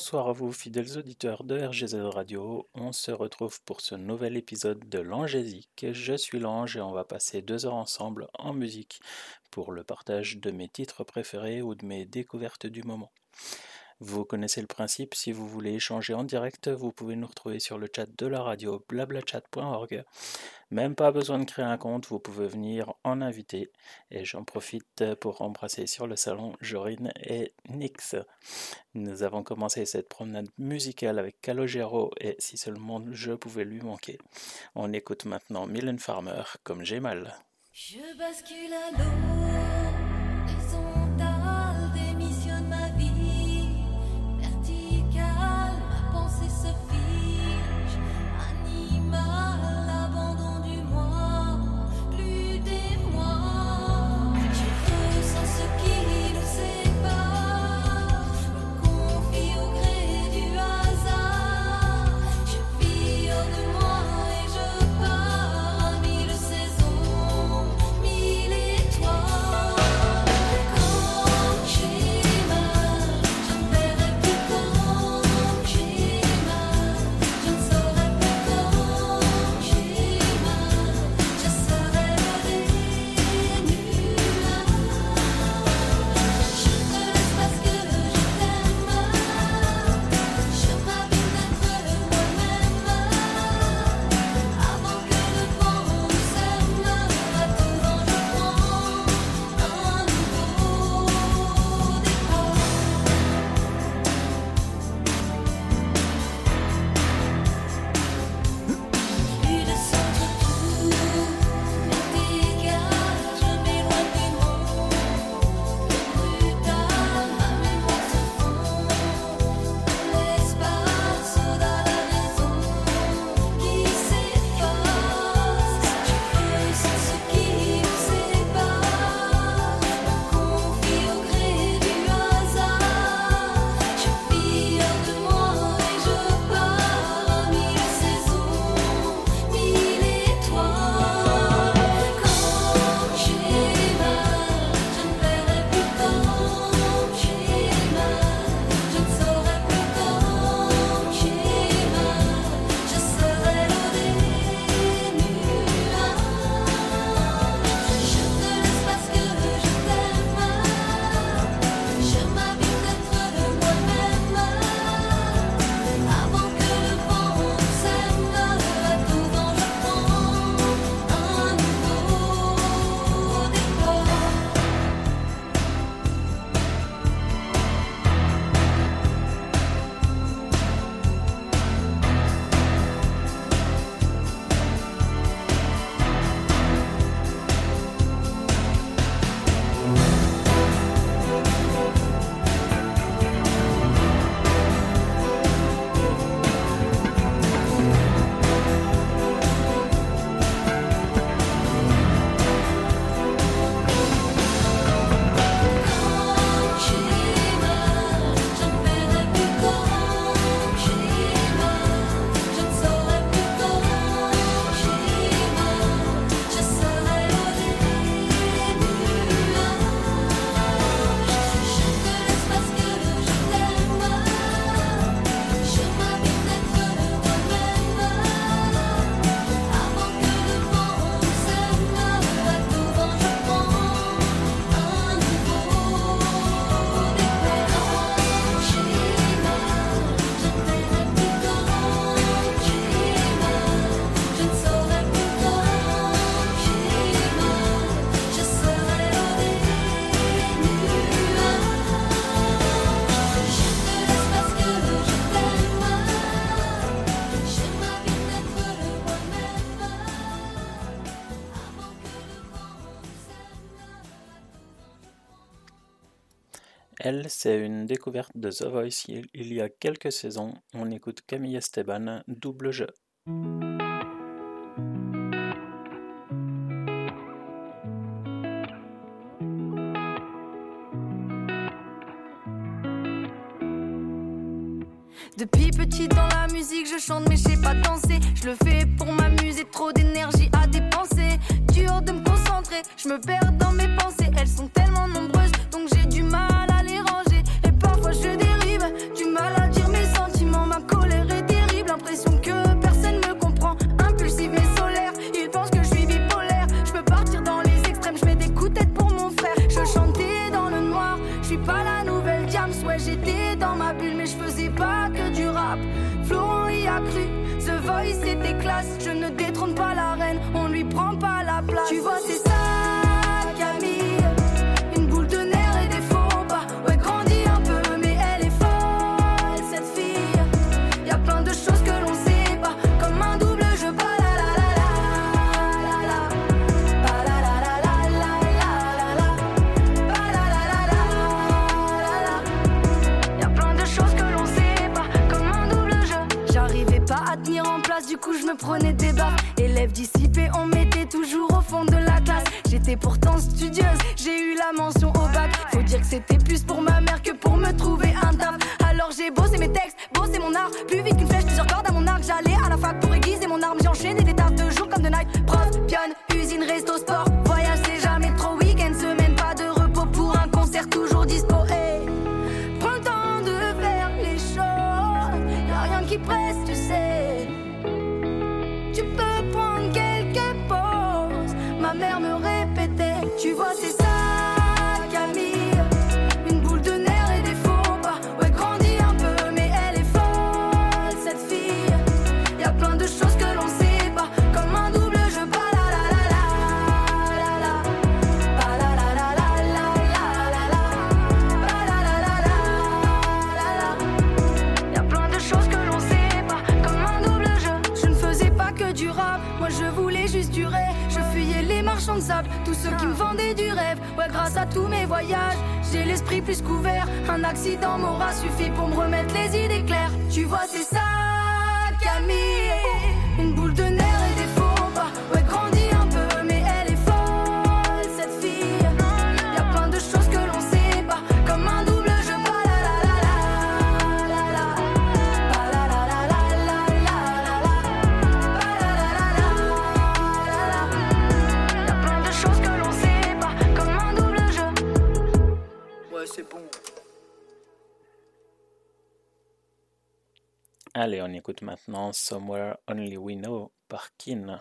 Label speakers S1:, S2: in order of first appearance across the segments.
S1: Bonsoir à vous, fidèles auditeurs de RGZ Radio. On se retrouve pour ce nouvel épisode de l'Angésique. Je suis l'Ange et on va passer deux heures ensemble en musique pour le partage de mes titres préférés ou de mes découvertes du moment. Vous connaissez le principe, si vous voulez échanger en direct, vous pouvez nous retrouver sur le chat de la radio blablachat.org. Même pas besoin de créer un compte, vous pouvez venir en inviter. Et j'en profite pour embrasser sur le salon Jorine et Nix. Nous avons commencé cette promenade musicale avec Calogero et si seulement je pouvais lui manquer. On écoute maintenant Mylène Farmer comme j'ai mal.
S2: Je bascule à l'eau.
S1: C'est une découverte de The Voice il y a quelques saisons. On écoute Camille Esteban, double jeu.
S3: Depuis petit dans la musique, je chante mais je sais pas danser. Je le fais pour m'amuser, trop d'énergie à dépenser. Dur de me concentrer, je me perds dans mes pensées. Elles sont prenait des. Élève dissipé, on mettait toujours au fond de la classe. J'étais pourtant studieuse,
S1: maintenance somewhere only we know,
S4: Parkin.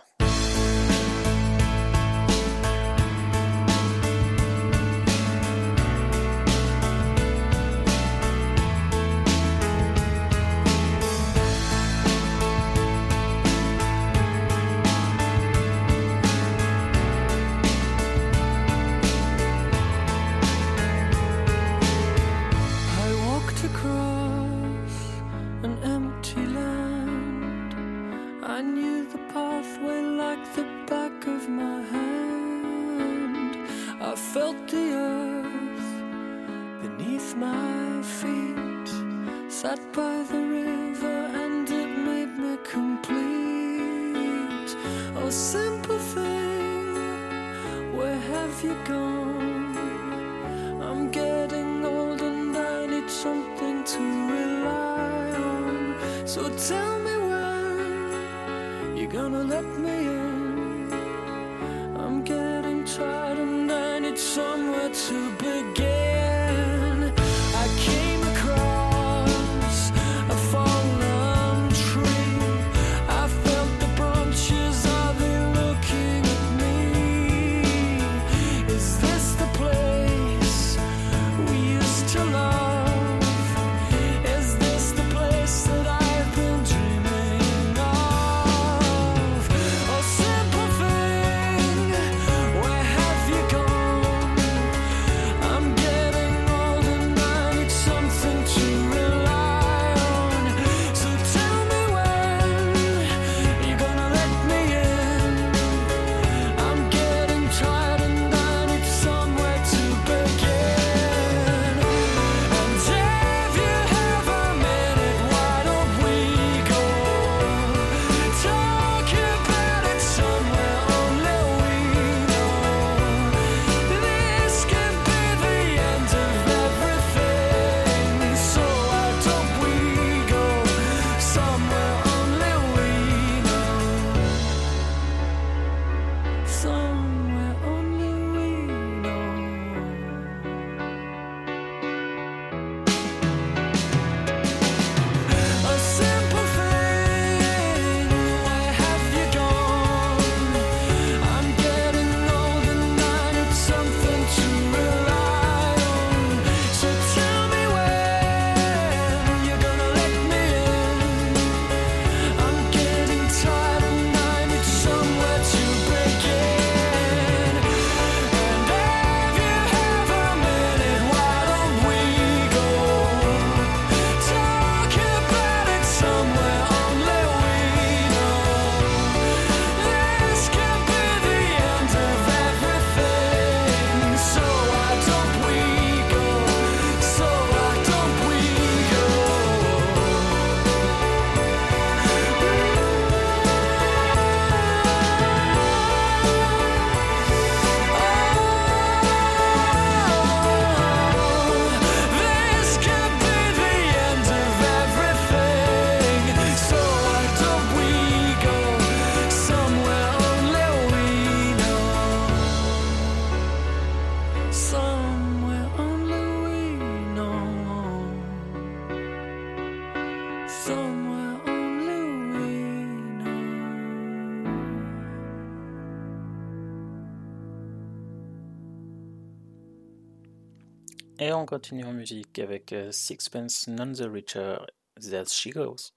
S2: Et on continue en musique avec euh, Sixpence None the Richer, There She Goes.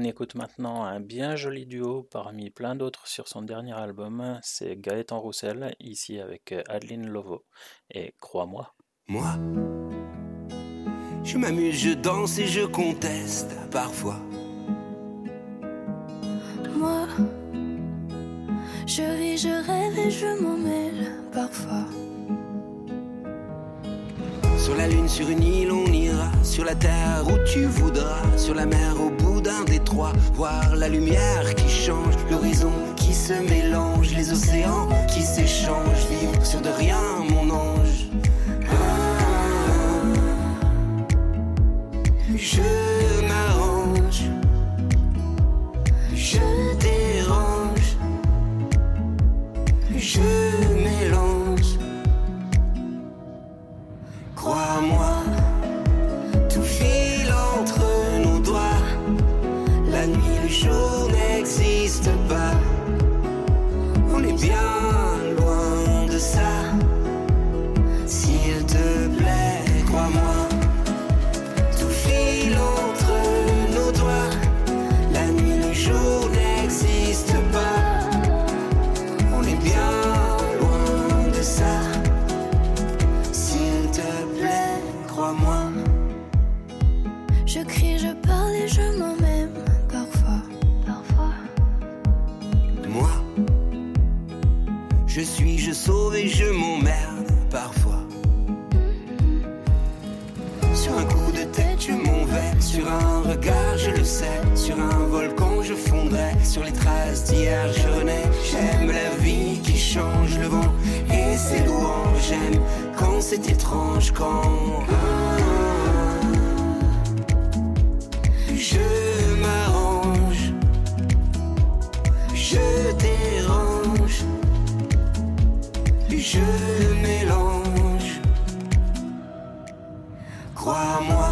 S2: On écoute maintenant un bien joli duo parmi plein d'autres sur son dernier album, c'est Gaëtan Roussel, ici avec Adeline Lovo. Et crois-moi,
S5: Moi, je m'amuse, je danse et je conteste parfois.
S6: Moi, je vis, je rêve et je m'en mêle parfois.
S5: Sur la lune, sur une île, on ira. Sur la terre où tu voudras. Sur la mer, au bout d'un détroit. Voir la lumière qui change. L'horizon qui se mélange. Les océans qui s'échangent. Vivre sur de rien, mon ange. Je m'arrange. Je dérange. Je Crois-moi, tout file entre nos doigts. La nuit, le jour n'existe pas. On est bien loin de ça. Suis, je m'emmerde parfois. Sur un coup de tête, je m'en vais. Sur un regard, je le sais. Sur un volcan, je fondrai. Sur les traces d'hier, je renais. J'aime la vie qui change le vent et ses louanges. J'aime quand c'est étrange, quand. Je m'arrange. Je dérange. Je mélange. Crois-moi,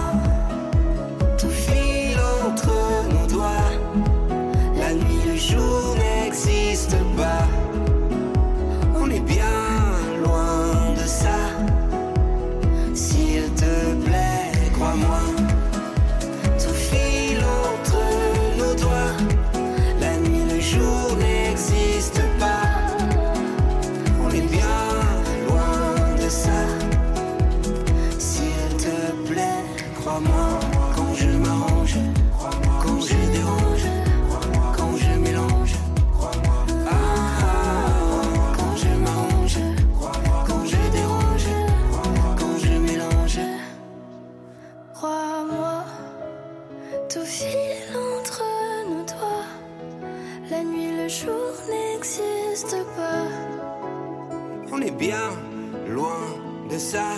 S5: ça.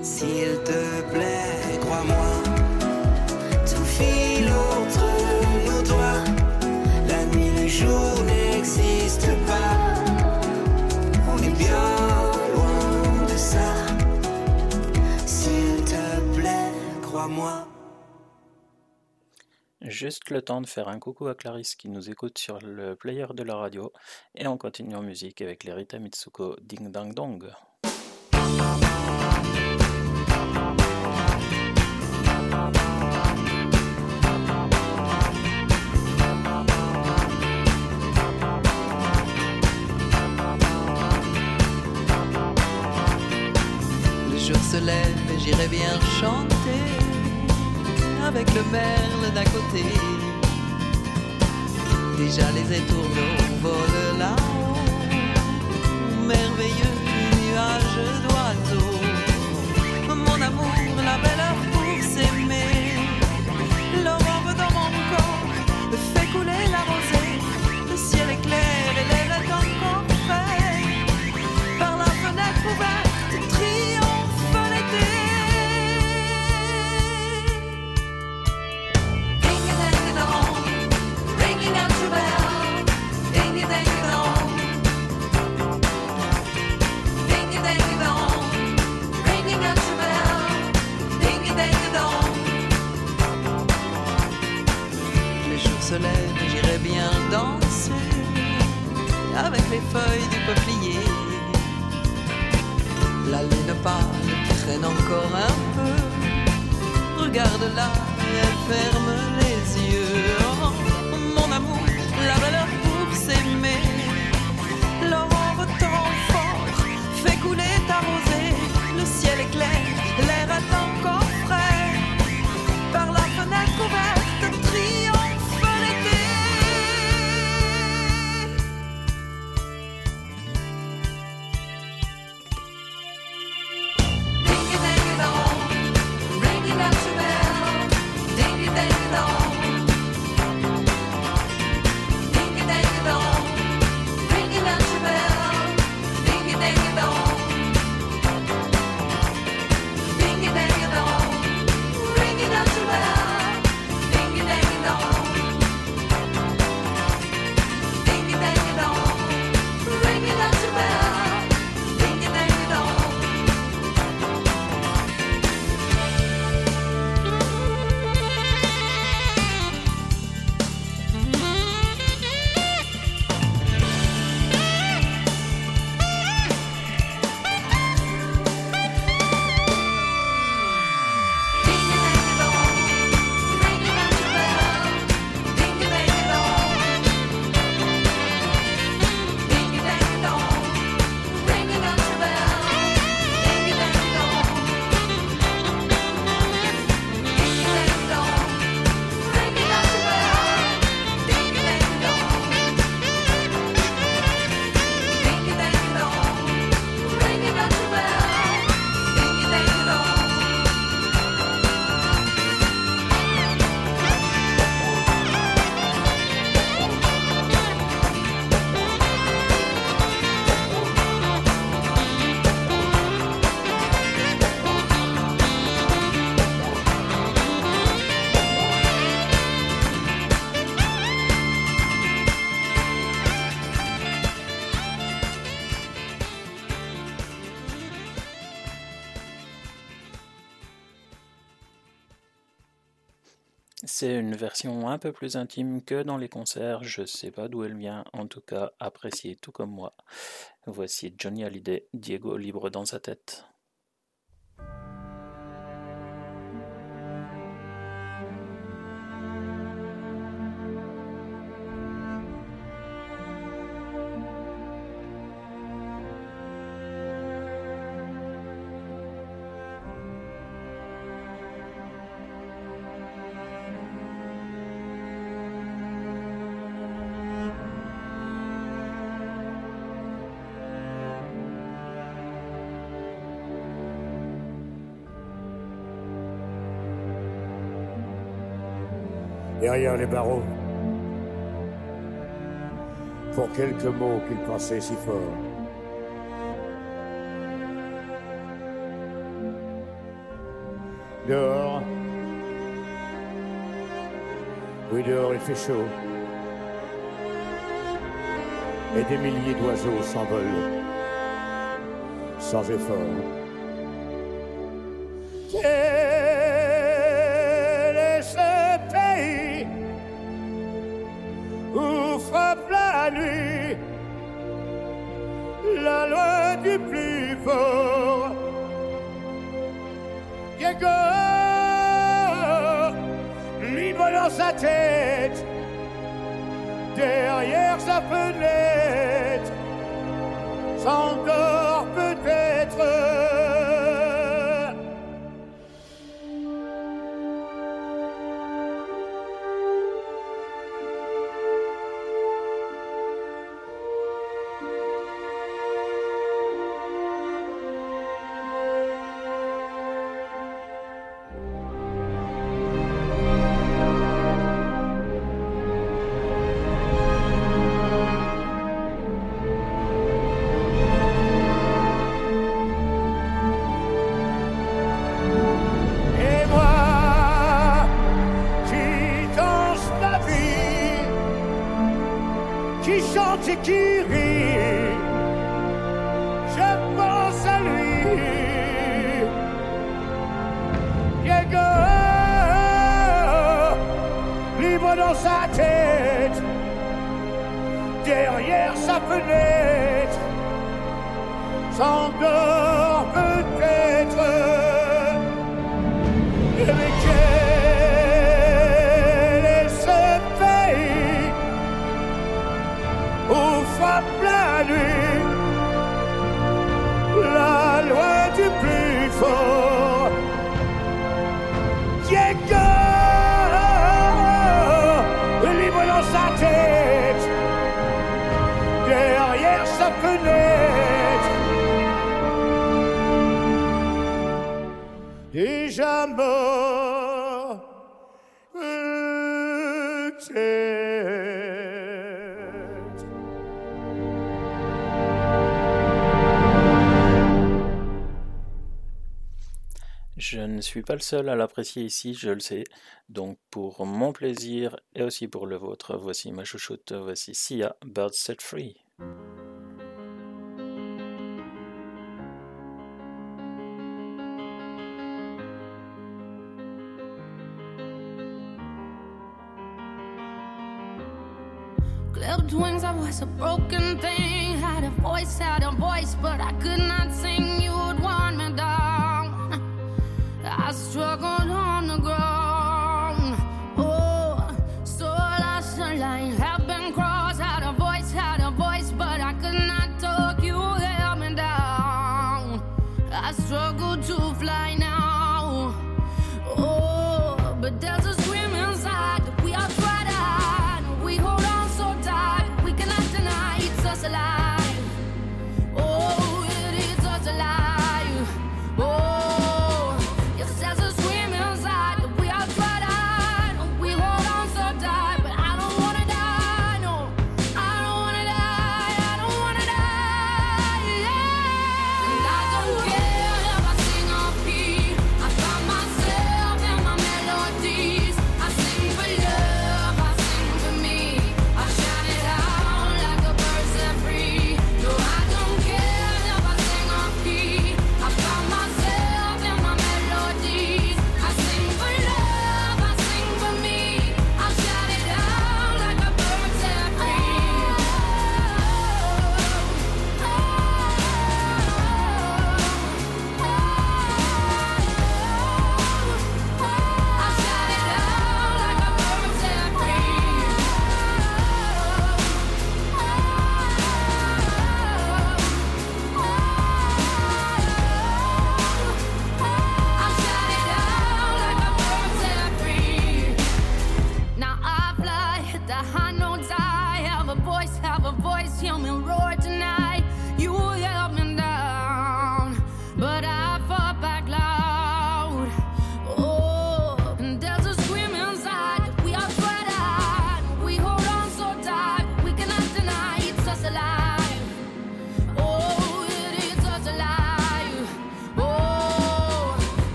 S5: S'il te plaît, crois-moi, tout file entre nos doigts. La nuit, le jour n'existe pas. On est bien loin de ça. S'il te plaît, crois-moi.
S1: Juste le temps de faire un coucou à Clarisse qui nous écoute sur le player de la radio et on continue en musique avec les Rita Mitsuko Ding Dang Dong.
S4: Se lève j'irai bien chanter avec le merle d'à côté. Déjà les étourneaux volent là-haut, merveilleux nuage d'oiseaux. J'irai bien danser avec les feuilles du peuplier. La lune pâle traîne encore un peu. Regarde-la, elle ferme les yeux. Oh, mon amour, la valeur pour s'aimer. L'aurore temps fort fait couler ta rosée. Le ciel est clair,
S1: C'est une version un peu plus intime que dans les concerts, je sais pas d'où elle vient, en tout cas appréciée tout comme moi. Voici Johnny Hallyday, Diego libre dans sa tête.
S7: derrière les barreaux, pour quelques mots qu'il pensait si fort.
S8: Dehors, oui dehors il fait chaud, et des milliers d'oiseaux s'envolent sans effort.
S9: suis pas le seul à l'apprécier ici, je le sais. Donc pour mon plaisir et aussi pour le vôtre, voici ma chouchoute, voici Sia, Bird Set Free.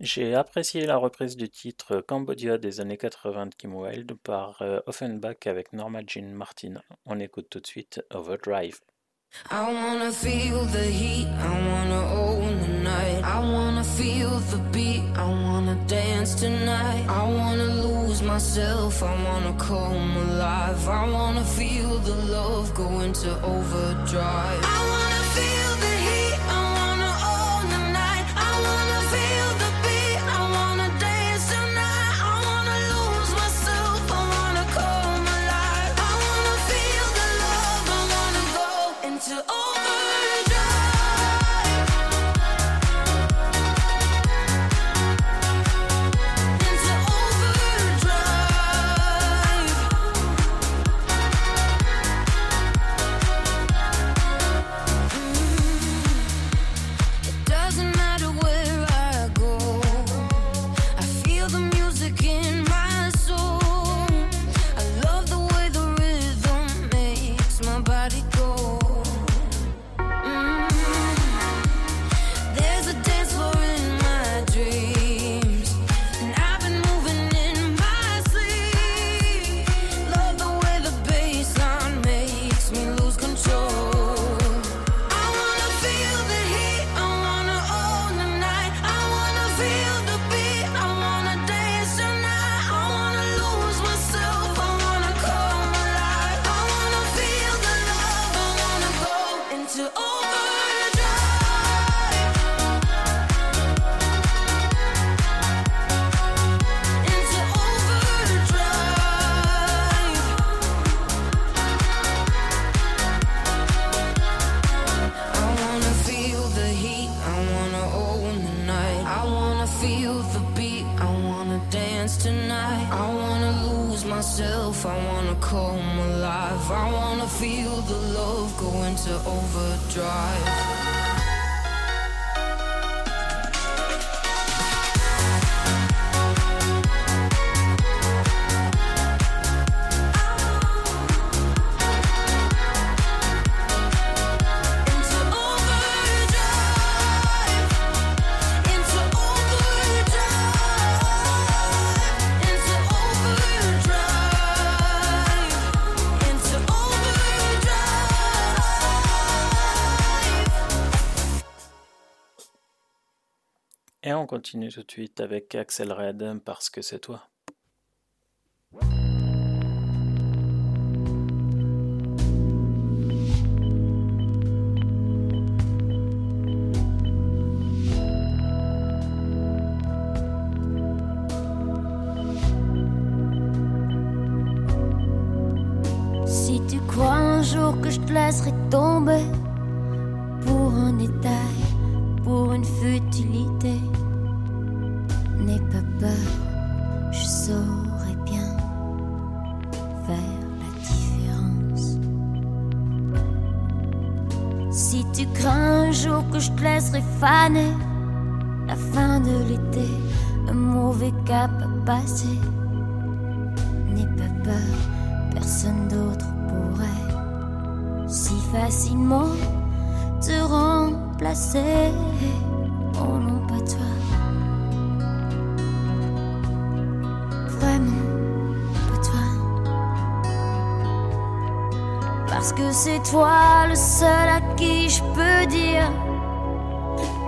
S1: J'ai apprécié la reprise du titre Cambodia des années 80 de Kim Wilde par euh, Offenbach avec Norma Jean Martin. On écoute tout de suite Overdrive.
S10: I wanna feel the heat, I wanna own the night. I wanna feel the beat, I wanna dance tonight. I wanna lose myself, I wanna come alive. I wanna feel the love go into overdrive. Overdrive.
S1: On continue tout de suite avec Axel Red parce que c'est toi.
S2: Si tu crois un jour que je te laisserai tomber la fin de l'été, un mauvais cap à passer, n'aie pas peur personne d'autre pourrait si facilement te remplacer. Oh non, pas toi. Vraiment, pas toi. Parce que c'est toi le seul à qui je peux dire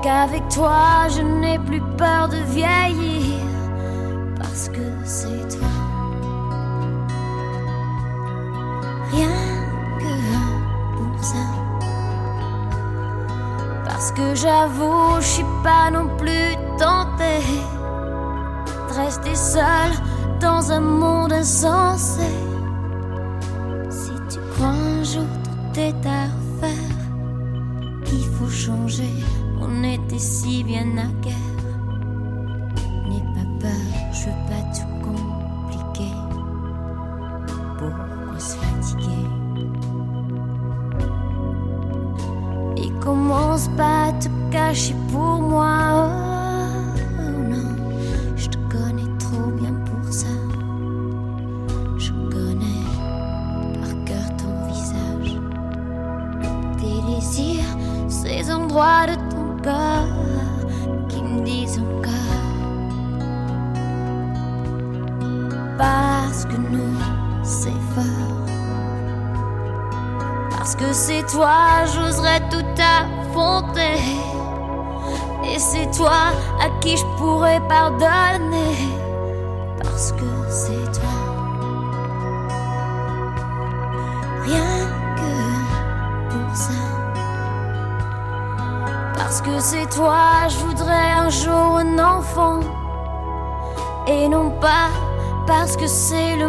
S2: qu'avec toi je n'ai plus peur de vieillir. Parce que c'est toi. rien que pour ça. Parce que j'avoue, je suis pas non plus tentée de rester seule dans un monde insensé. qui je pourrais pardonner parce que c'est toi. Rien que pour ça. Parce que c'est toi, je voudrais un jour un enfant. Et non pas parce que c'est le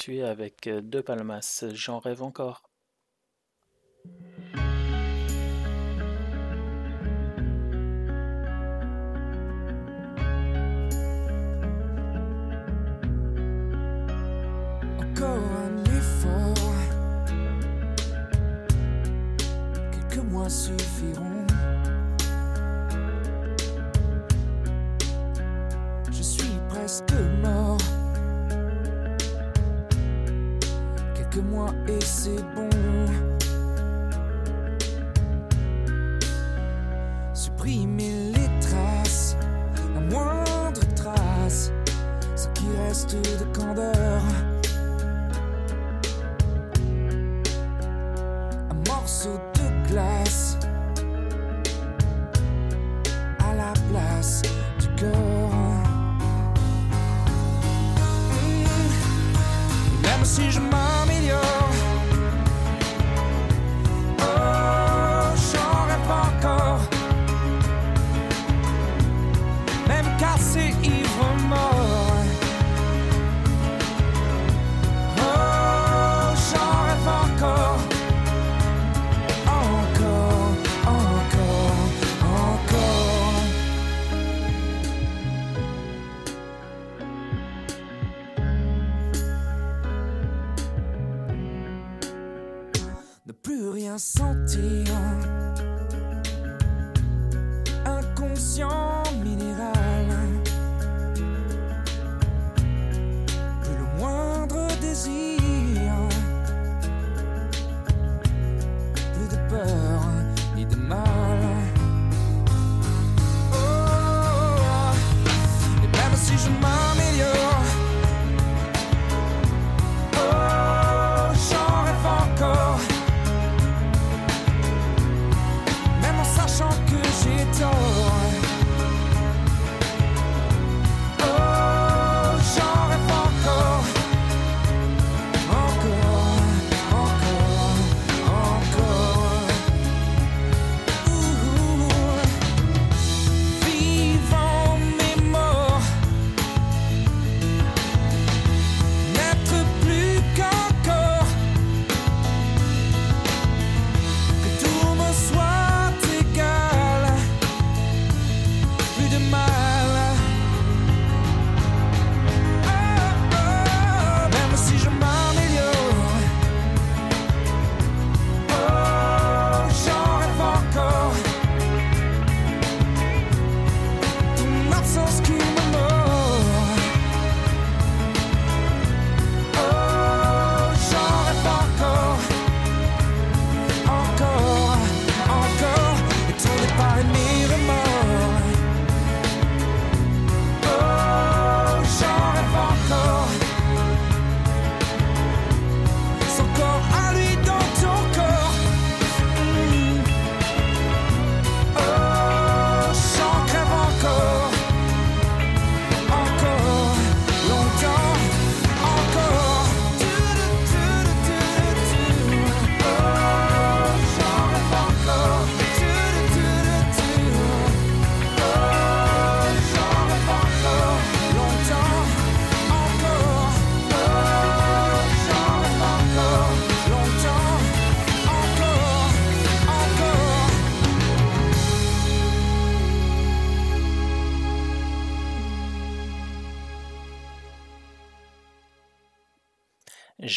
S1: Tu es avec euh, deux Palmas, J'en rêve encore.
S11: mille les traces, la moindre trace, ce qui reste de candeur.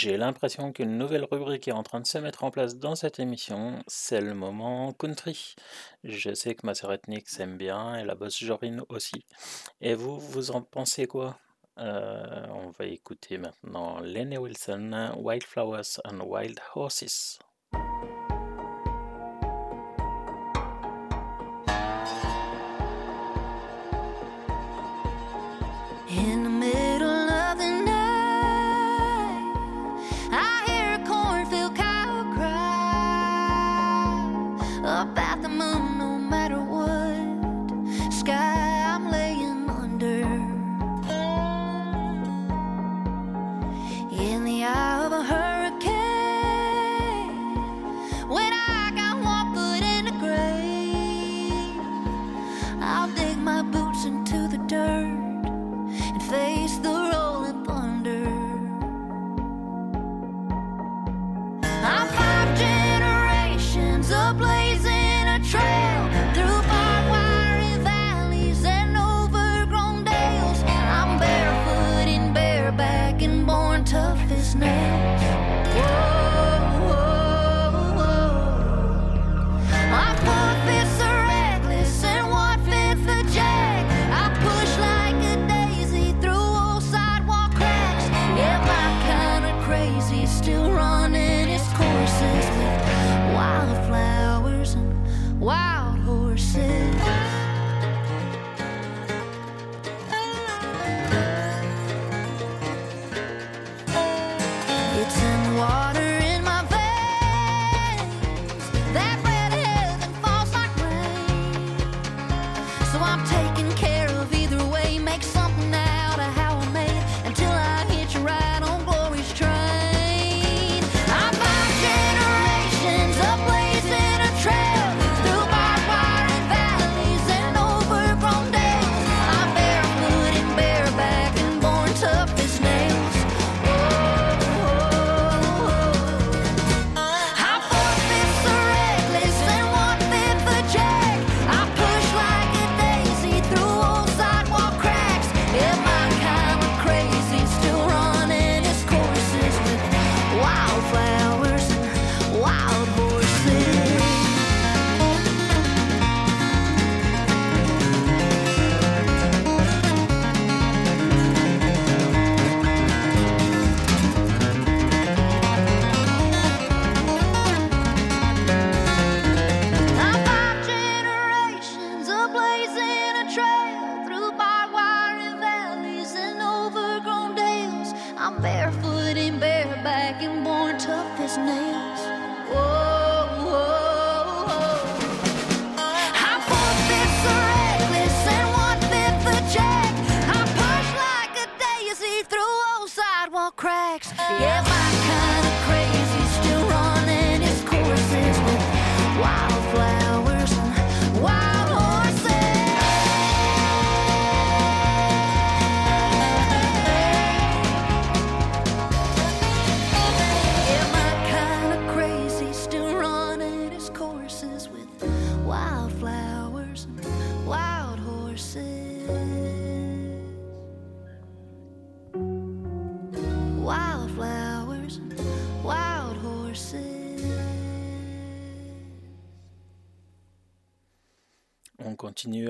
S12: J'ai l'impression qu'une nouvelle rubrique est en train de se mettre en place dans cette émission, c'est le moment country. Je sais que ma sœur ethnique s'aime bien et la bosse Jorine aussi. Et vous, vous en pensez quoi? Euh, on va écouter maintenant Lenny Wilson, Wildflowers and Wild Horses.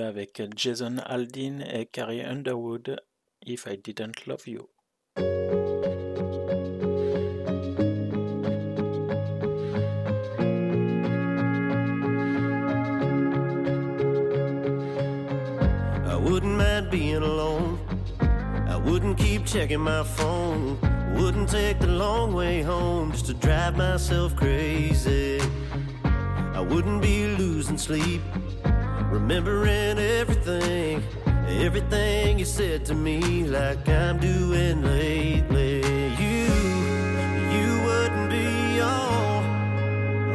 S12: avec Jason Aldin et Carrie Underwood, If I Didn't Love You.
S13: I wouldn't mind being alone. I wouldn't keep checking my phone. Wouldn't take the long way home just to drive myself crazy. I wouldn't be losing sleep. Remembering everything, everything you said to me, like I'm doing lately. You, you wouldn't be all,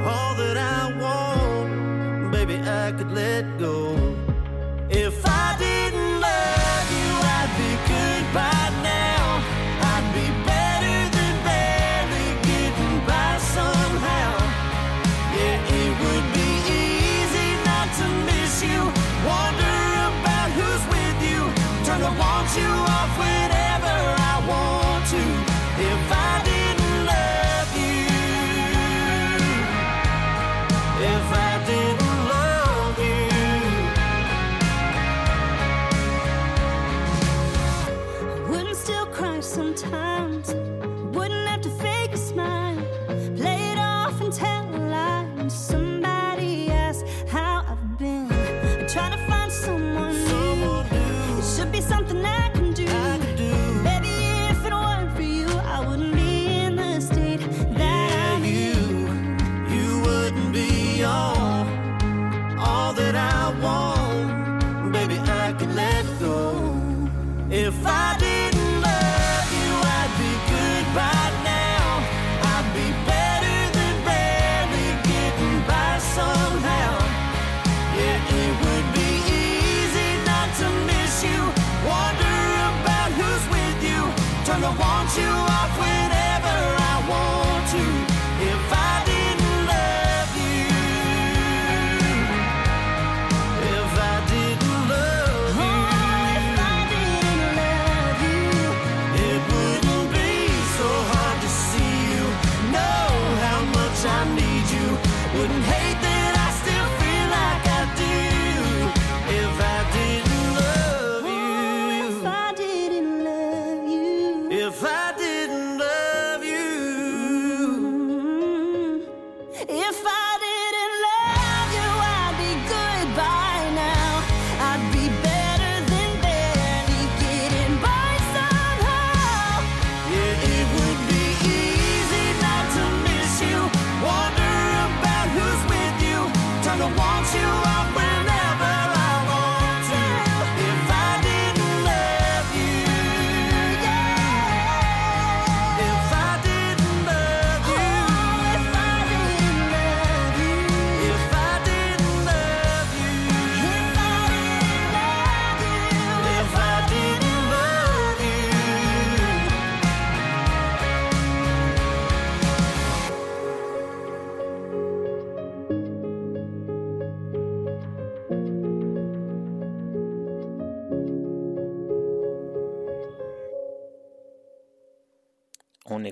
S13: all that I want. Baby, I could let go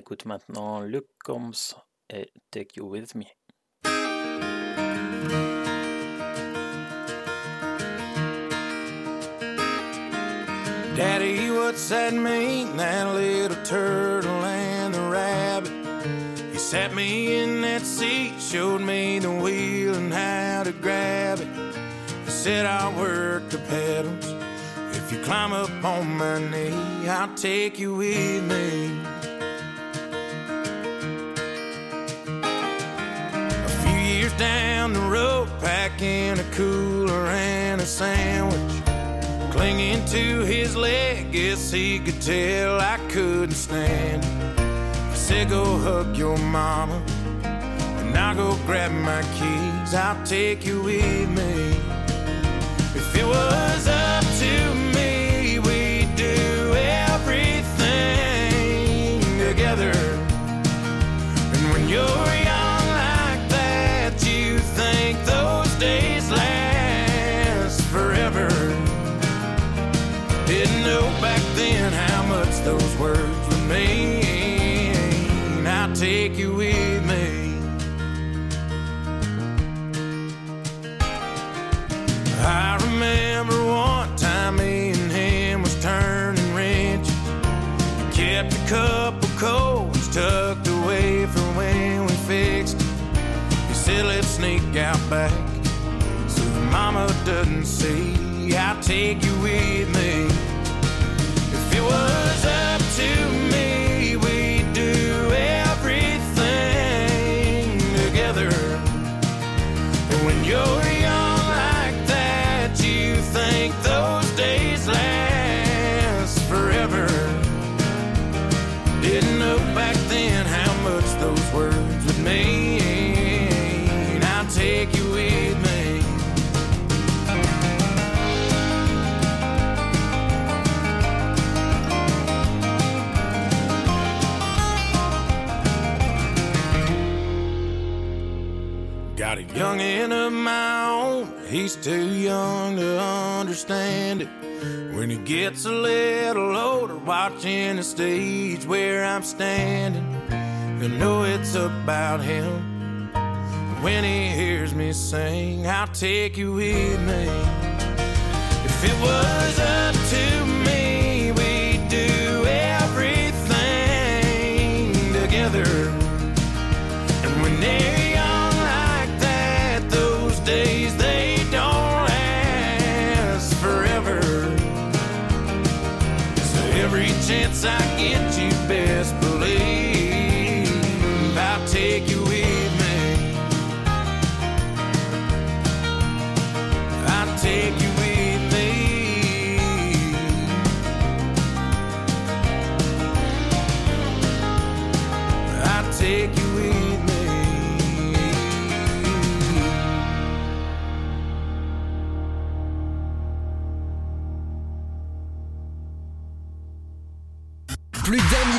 S1: écoute maintenant Luke Combs et eh, Take You With Me.
S14: Daddy, what's that mean? That little turtle and the rabbit. He sat me in that seat, showed me the wheel and how to grab it. He said, I'll work the pedals. If you climb up on my knee, I'll take you with me. Packing a cooler and a sandwich. Clinging to his leg, guess he could tell I couldn't stand it. He said, Go hug your mama, and I'll go grab my keys. I'll take you with me. If it was remember one time me and him was turning wrenches. Kept a couple coats tucked away from when we fixed. He said, let's sneak out back so the mama doesn't see. I'll take you with me. If it was up to me, Got a youngin' of own, he's too young to understand it. When he gets a little older, watching the stage where I'm standing, he'll know it's about him. When he hears me sing, I'll take you with me. If it was up to once I get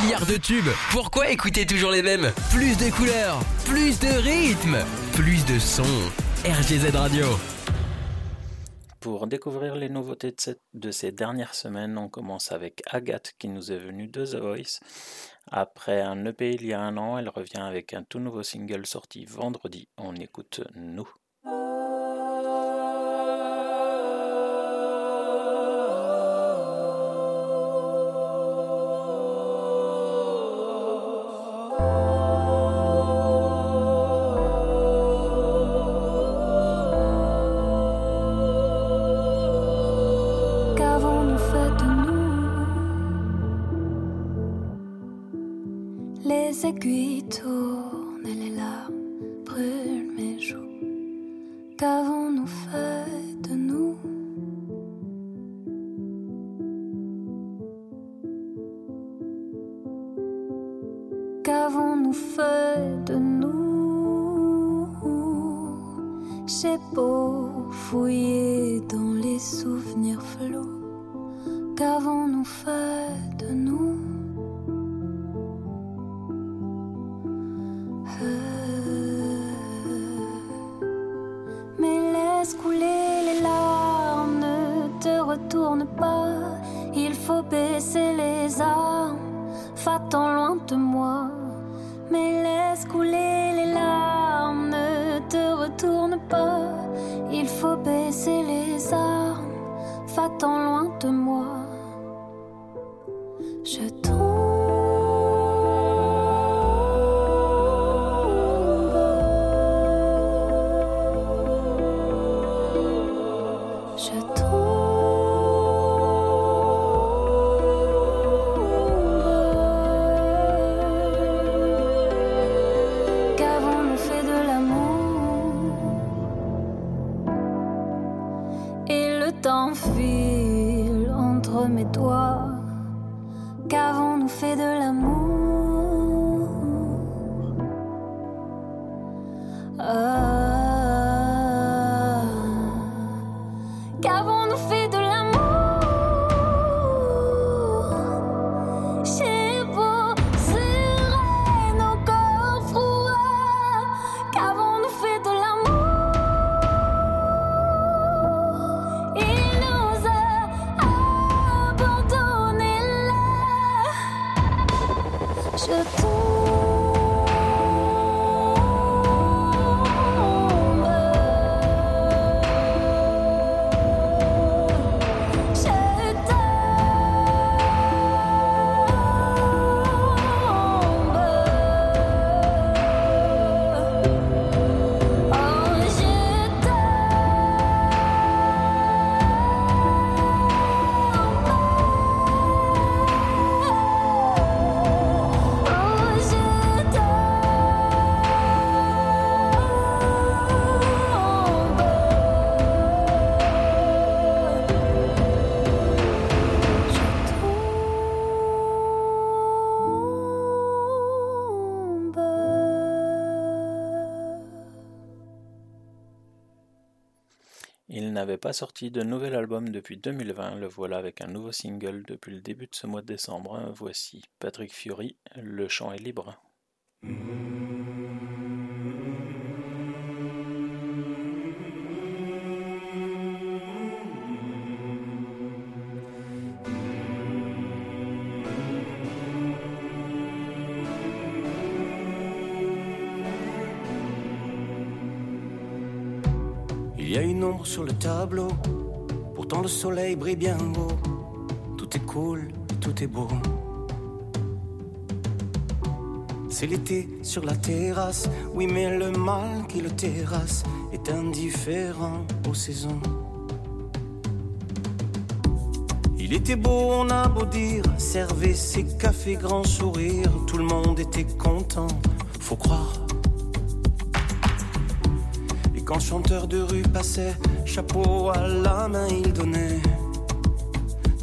S15: De tubes. Pourquoi écouter toujours les mêmes? Plus de couleurs, plus de rythme, plus de sons. RGZ Radio.
S1: Pour découvrir les nouveautés de, cette- de ces dernières semaines, on commence avec Agathe qui nous est venue de The Voice. Après un EP il y a un an, elle revient avec un tout nouveau single sorti vendredi. On écoute Nous.
S2: Les aiguilles tournent les larmes brûlent mes joues. Qu'avons-nous fait de nous? Qu'avons-nous fait de nous? J'ai beau fouiller dans les souvenirs flous. Qu'avons-nous fait de nous?
S1: N'avait pas sorti de nouvel album depuis 2020, le voilà avec un nouveau single depuis le début de ce mois de décembre. Voici Patrick Fury, Le chant est libre.
S13: Le tableau, pourtant le soleil brille bien haut. Tout est cool, tout est beau. C'est l'été sur la terrasse, oui mais le mal qui le terrasse est indifférent aux saisons. Il était beau, on a beau dire, servait ses cafés grand sourire, tout le monde était content, faut croire. Quand chanteur de rue passait, chapeau à la main, il donnait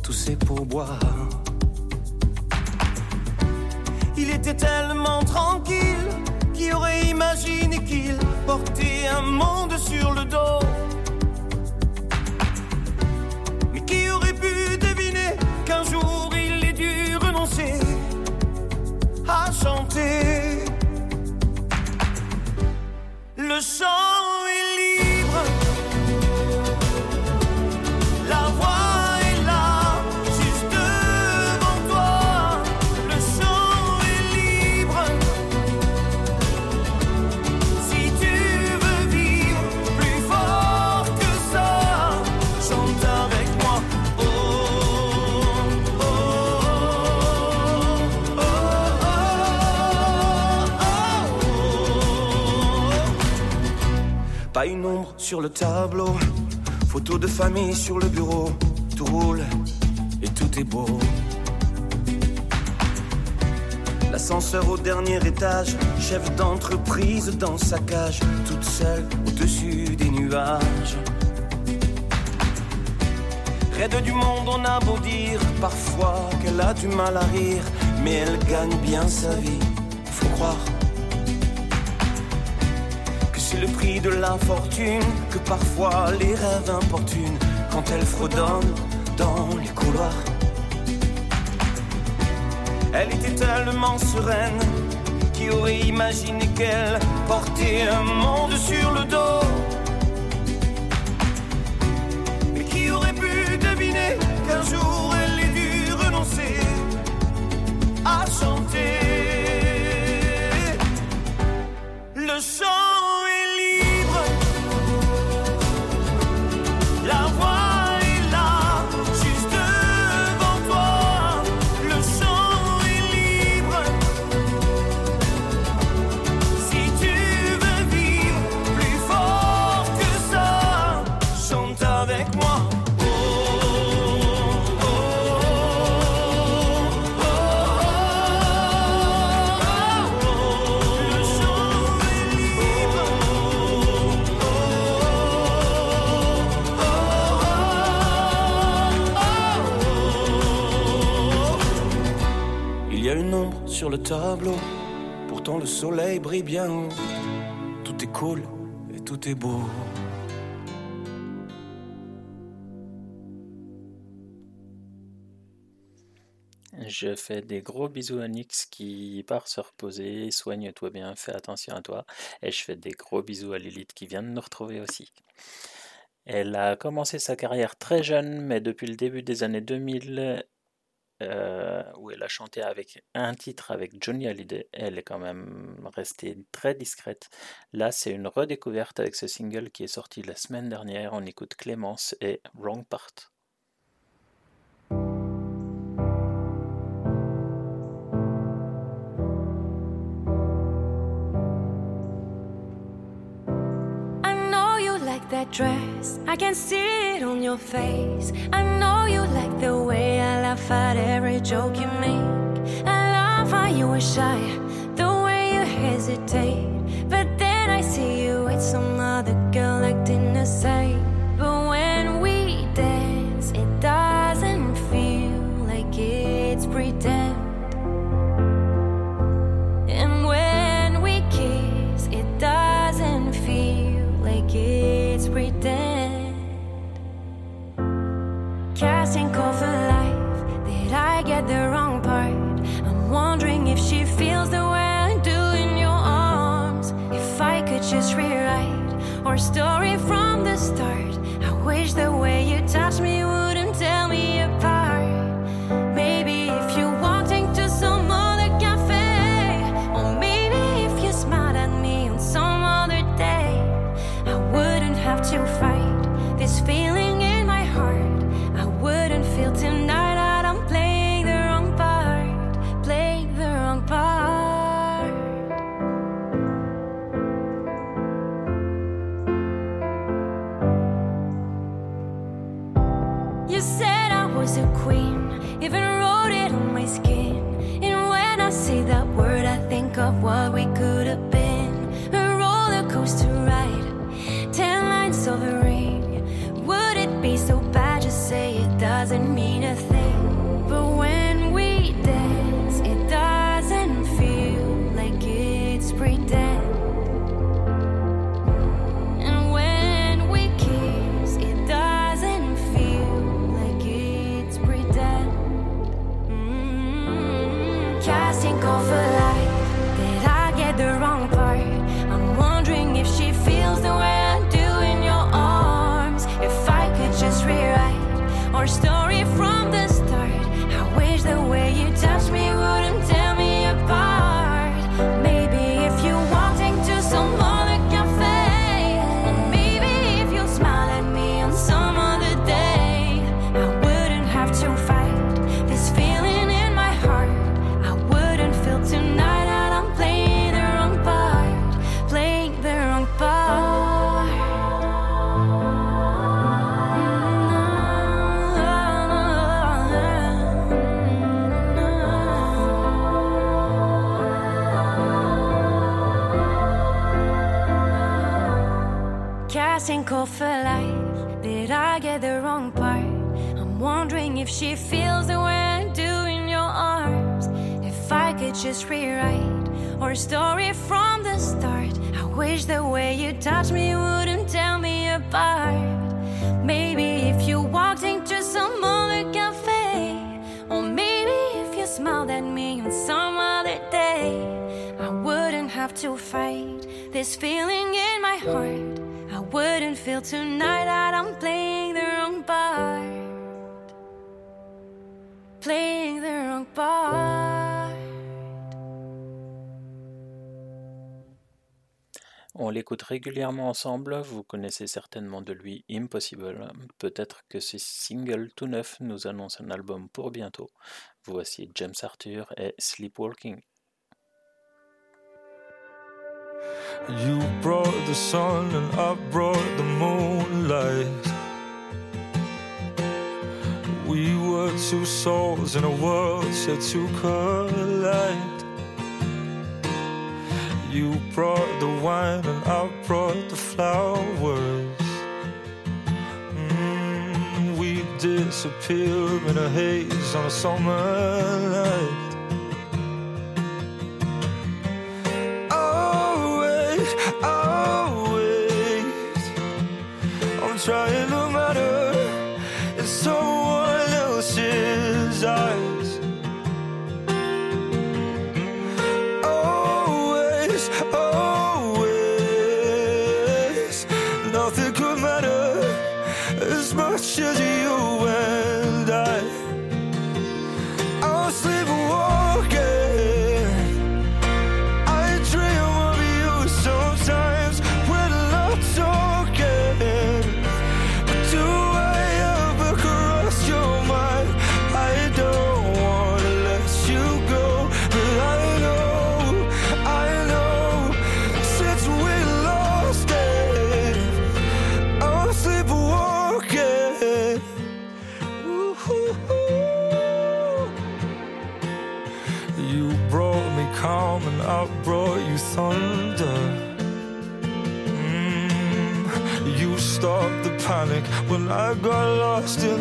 S13: tous ses pourboires. Il était tellement tranquille qui aurait imaginé qu'il portait un monde sur le dos. Mais qui aurait pu deviner qu'un jour il ait dû renoncer à chanter le chant. Une ombre sur le tableau, photo de famille sur le bureau, tout roule et tout est beau. L'ascenseur au dernier étage, chef d'entreprise dans sa cage, toute seule au-dessus des nuages. Raide du monde, on a beau dire parfois qu'elle a du mal à rire, mais elle gagne bien sa vie, faut croire. Le prix de l'infortune, que parfois les rêves importunent quand elle fredonne dans les couloirs. Elle était tellement sereine qui aurait imaginé qu'elle portait un monde sur le dos. Et qui aurait pu deviner qu'un jour elle ait dû renoncer à chanter. Le chant le tableau, pourtant le soleil brille bien. Tout est cool et tout est beau.
S1: Je fais des gros bisous à Nix qui part se reposer. Soigne-toi bien, fais attention à toi. Et je fais des gros bisous à Lilith qui vient de nous retrouver aussi. Elle a commencé sa carrière très jeune, mais depuis le début des années 2000, euh, où elle a chanté avec un titre avec Johnny Hallyday, elle est quand même restée très discrète. Là, c'est une redécouverte avec ce single qui est sorti la semaine dernière. On écoute Clémence et Wrong Part.
S2: Dress. I can see it on your face. I know you like the way I laugh at every joke you make. I love how you were shy, the way you hesitate. But for life. Did I get the
S16: wrong part? I'm wondering if she feels the way I do in your arms. If I could just rewrite our story from the start. I wish the way you touch me wouldn't tell me apart. Maybe if you walked into some other cafe, or maybe if you smiled at me on some other day, I wouldn't have to fight this feeling feel tonight that I'm playing the wrong part. Playing the wrong part.
S1: On l'écoute régulièrement ensemble, vous connaissez certainement de lui Impossible. Peut-être que ce single tout neuf nous annonce un album pour bientôt. Voici James Arthur et Sleepwalking.
S11: You brought the sun and I brought the moonlight. We were two souls in a world set to collide. You brought the wine and I brought the flowers. Mm, we disappear in a haze on a summer night.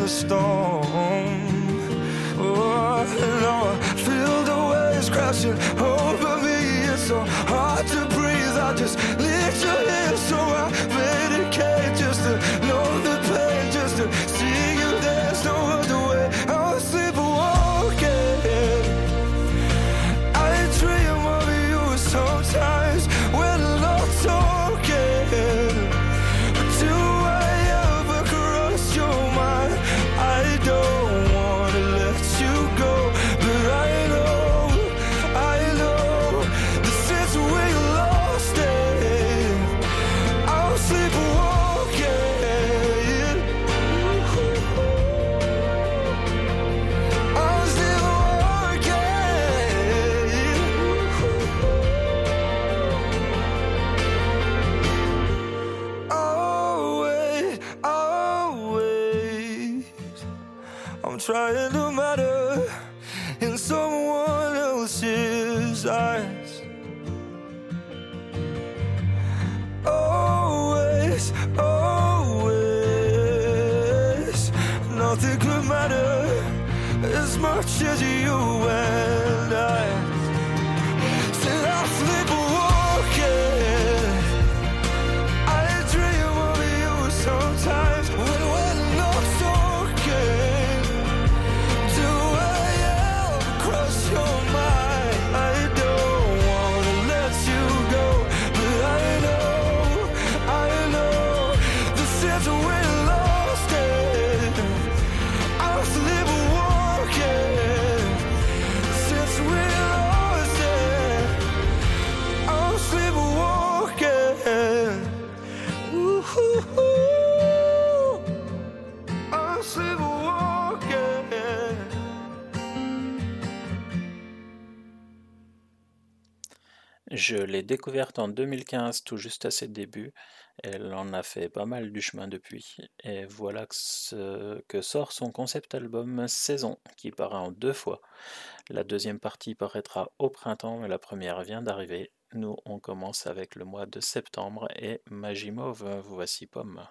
S11: The storm.
S1: Je l'ai découverte en 2015, tout juste à ses débuts. Elle en a fait pas mal du chemin depuis. Et voilà que, ce- que sort son concept album Saison, qui paraît en deux fois. La deuxième partie paraîtra au printemps, mais la première vient d'arriver.
S2: nous on commence avec le mois de septembre et Magimov, vous voici pomme.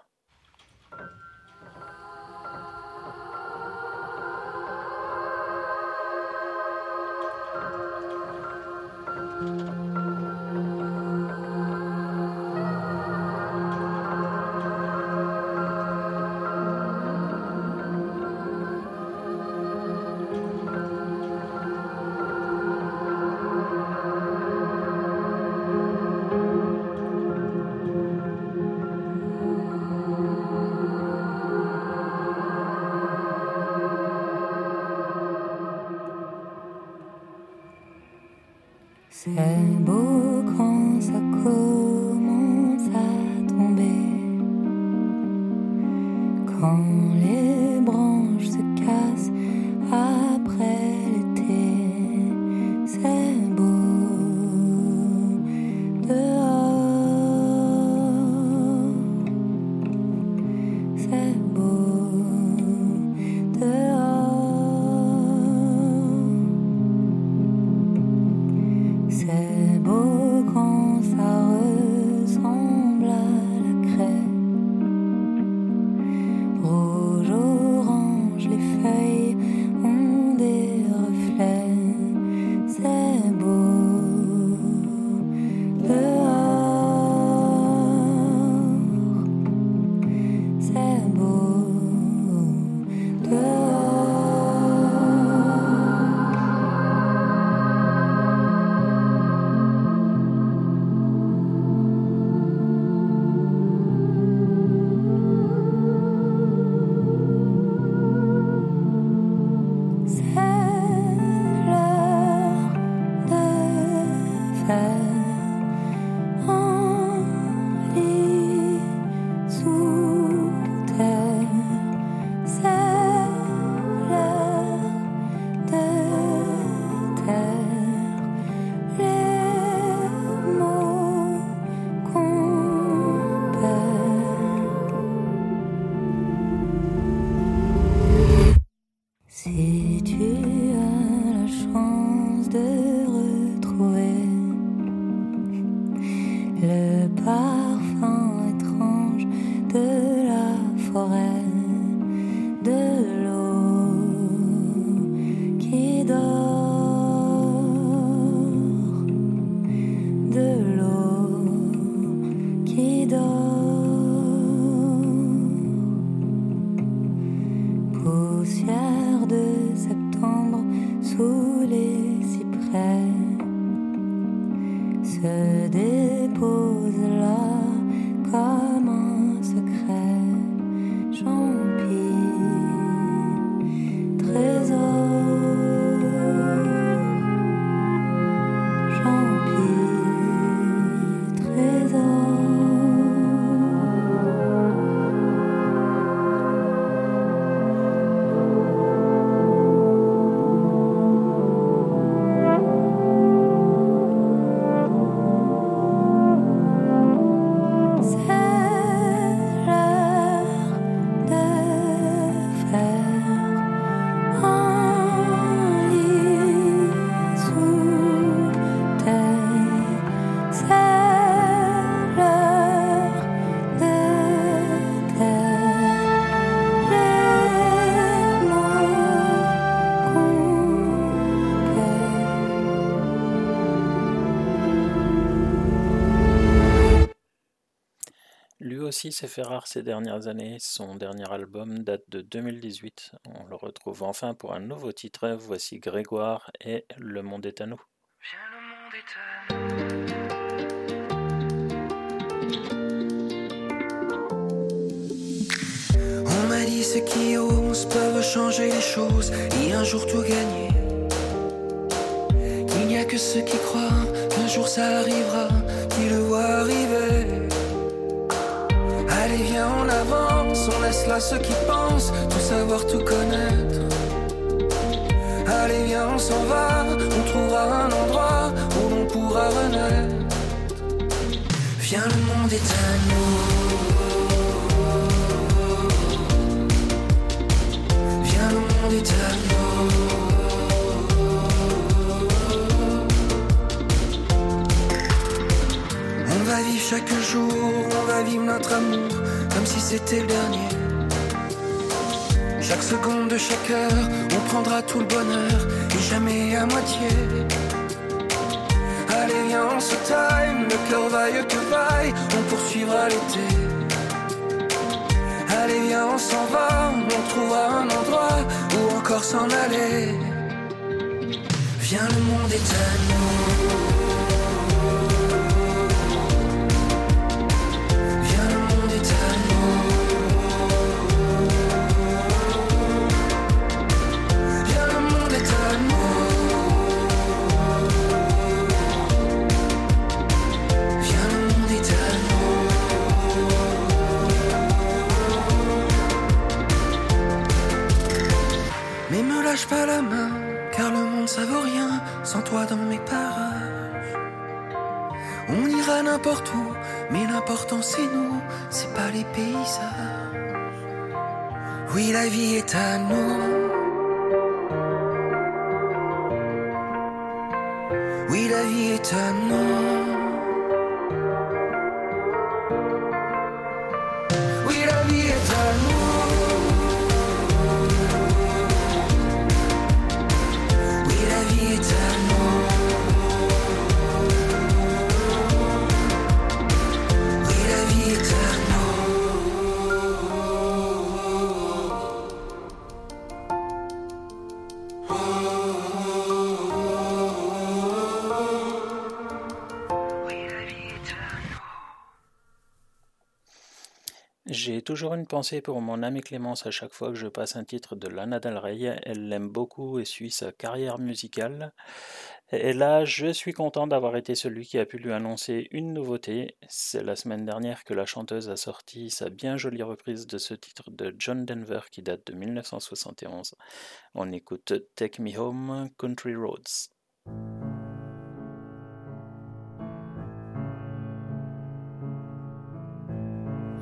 S2: Aussi s'est fait rare ces dernières années. Son dernier album date de 2018. On le retrouve enfin pour un nouveau titre. Voici Grégoire et Le monde est à nous.
S11: On m'a dit ceux qui osent peuvent changer les choses et un jour tout gagner. Qu'il n'y a que ceux qui croient qu'un jour ça arrivera, qui le voient arriver. Allez, viens, on avance, on laisse là ceux qui pensent tout savoir, tout connaître. Allez, viens, on s'en va, on trouvera un endroit où l'on pourra renaître. Viens, le monde est à nous. Viens, le monde est à nous. Chaque jour, on va vivre notre amour comme si c'était le dernier. Chaque seconde de chaque heure, on prendra tout le bonheur et jamais à moitié. Allez, viens, on se time, le cœur vaille que vaille, on poursuivra l'été. Allez, viens, on s'en va, on trouvera un endroit où encore s'en aller. Viens, le monde est à nous. Sans toi dans mes parages. On ira n'importe où, mais l'important c'est nous, c'est pas les paysages. Oui, la vie est à nous. Oui, la vie est à nous.
S1: Toujours une pensée pour mon amie Clémence à chaque fois que je passe un titre de Lana Del Rey. Elle l'aime beaucoup et suit sa carrière musicale. Et là, je suis content d'avoir été celui qui a pu lui annoncer une nouveauté. C'est la semaine dernière que la chanteuse a sorti sa bien jolie reprise de ce titre de John Denver qui date de 1971. On écoute Take Me Home, Country Roads.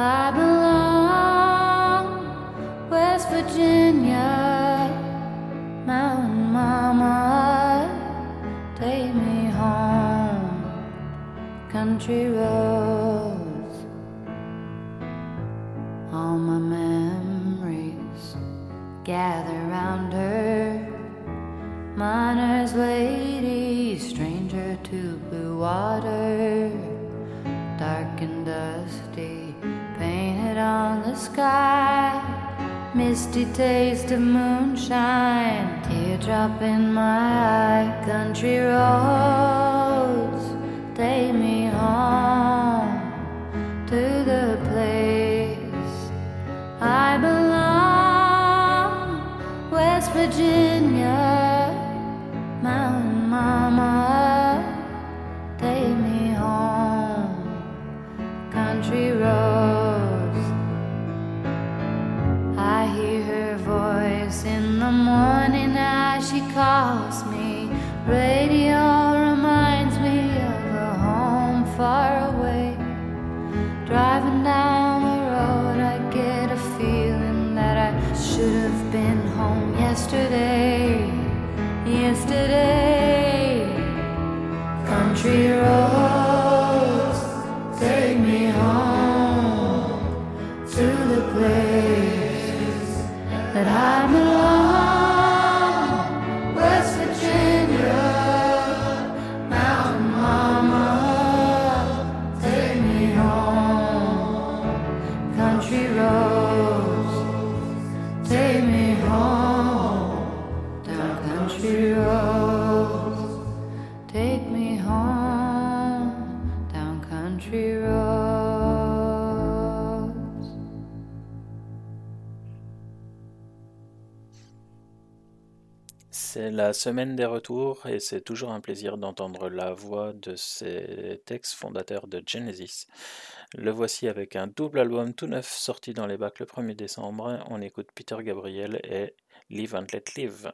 S17: I belong, West Virginia, Mountain Mama, take me home, country roads, all my memories gather round her, miner's lady, stranger to blue water, on the sky. Misty taste of moonshine, teardrop in my eye. Country roads, take me home to the place I belong. West Virginia, Mountain Mama, take me home country roads. Morning as she calls me. Radio reminds me of a home far away. Driving down the road, I get a feeling that I should have been home yesterday. Yesterday, country roads take me home to the place that I belong.
S18: la semaine des retours et c'est toujours un plaisir d'entendre la voix de ces textes fondateurs de Genesis. Le voici avec un double album tout neuf sorti dans les bacs le 1er décembre. On écoute Peter Gabriel et Live and Let Live.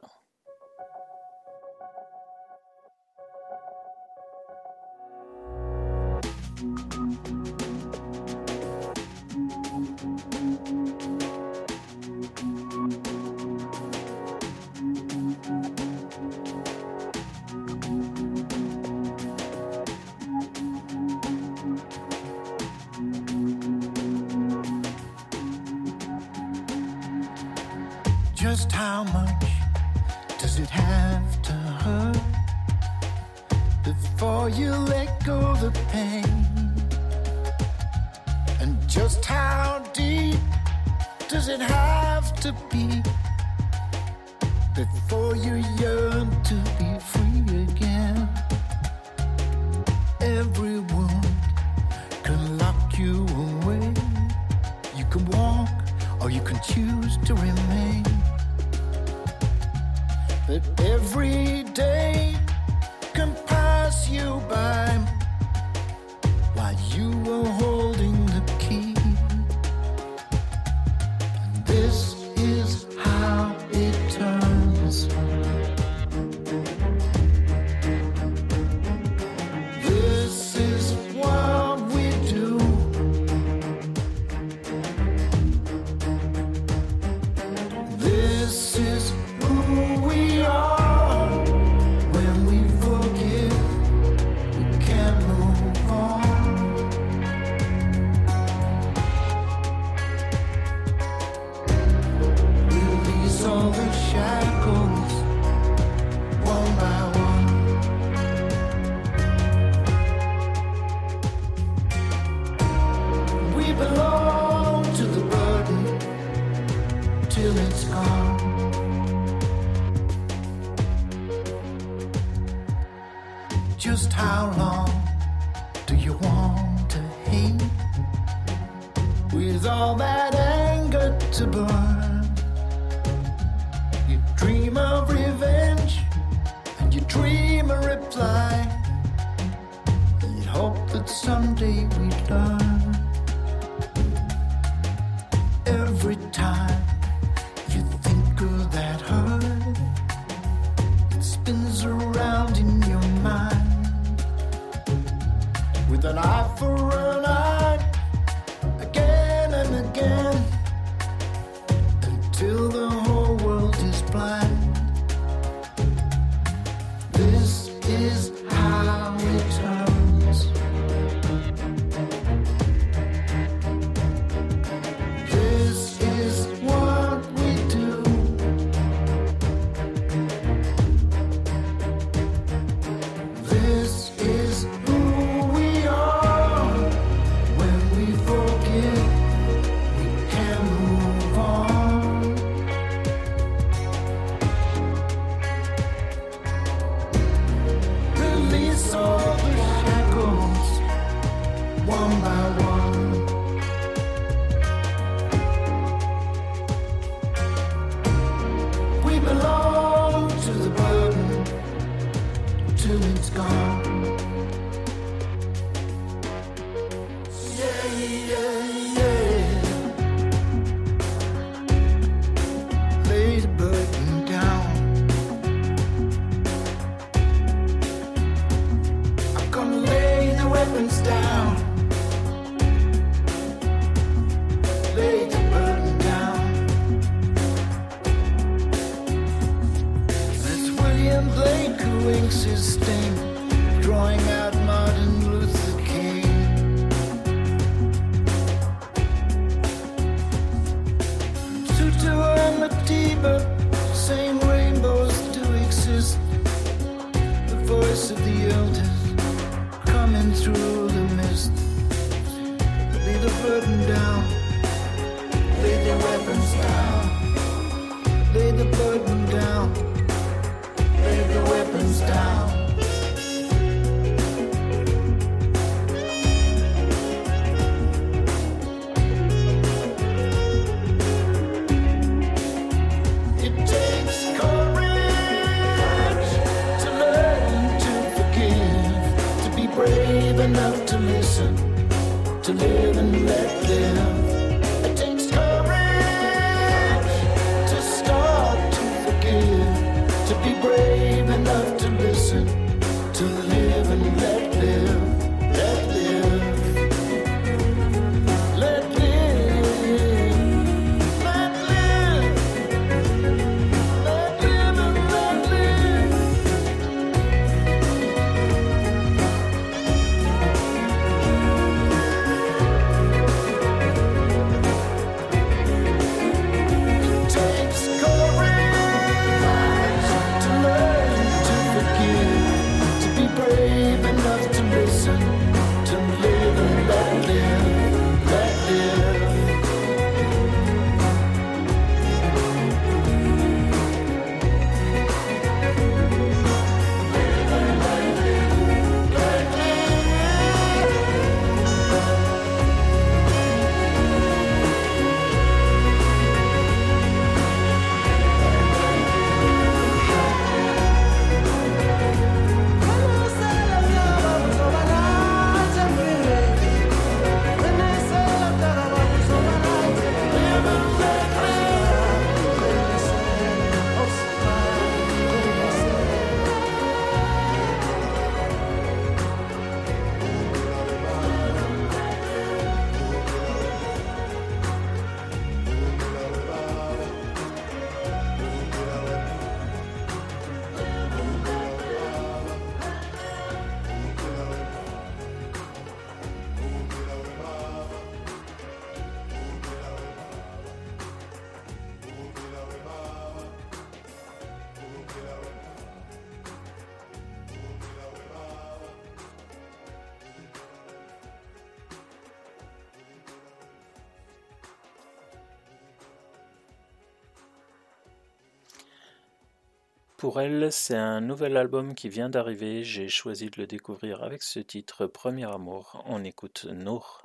S1: pour elle, c'est un nouvel album qui vient d'arriver. J'ai choisi de le découvrir avec ce titre Premier Amour. On écoute Nour.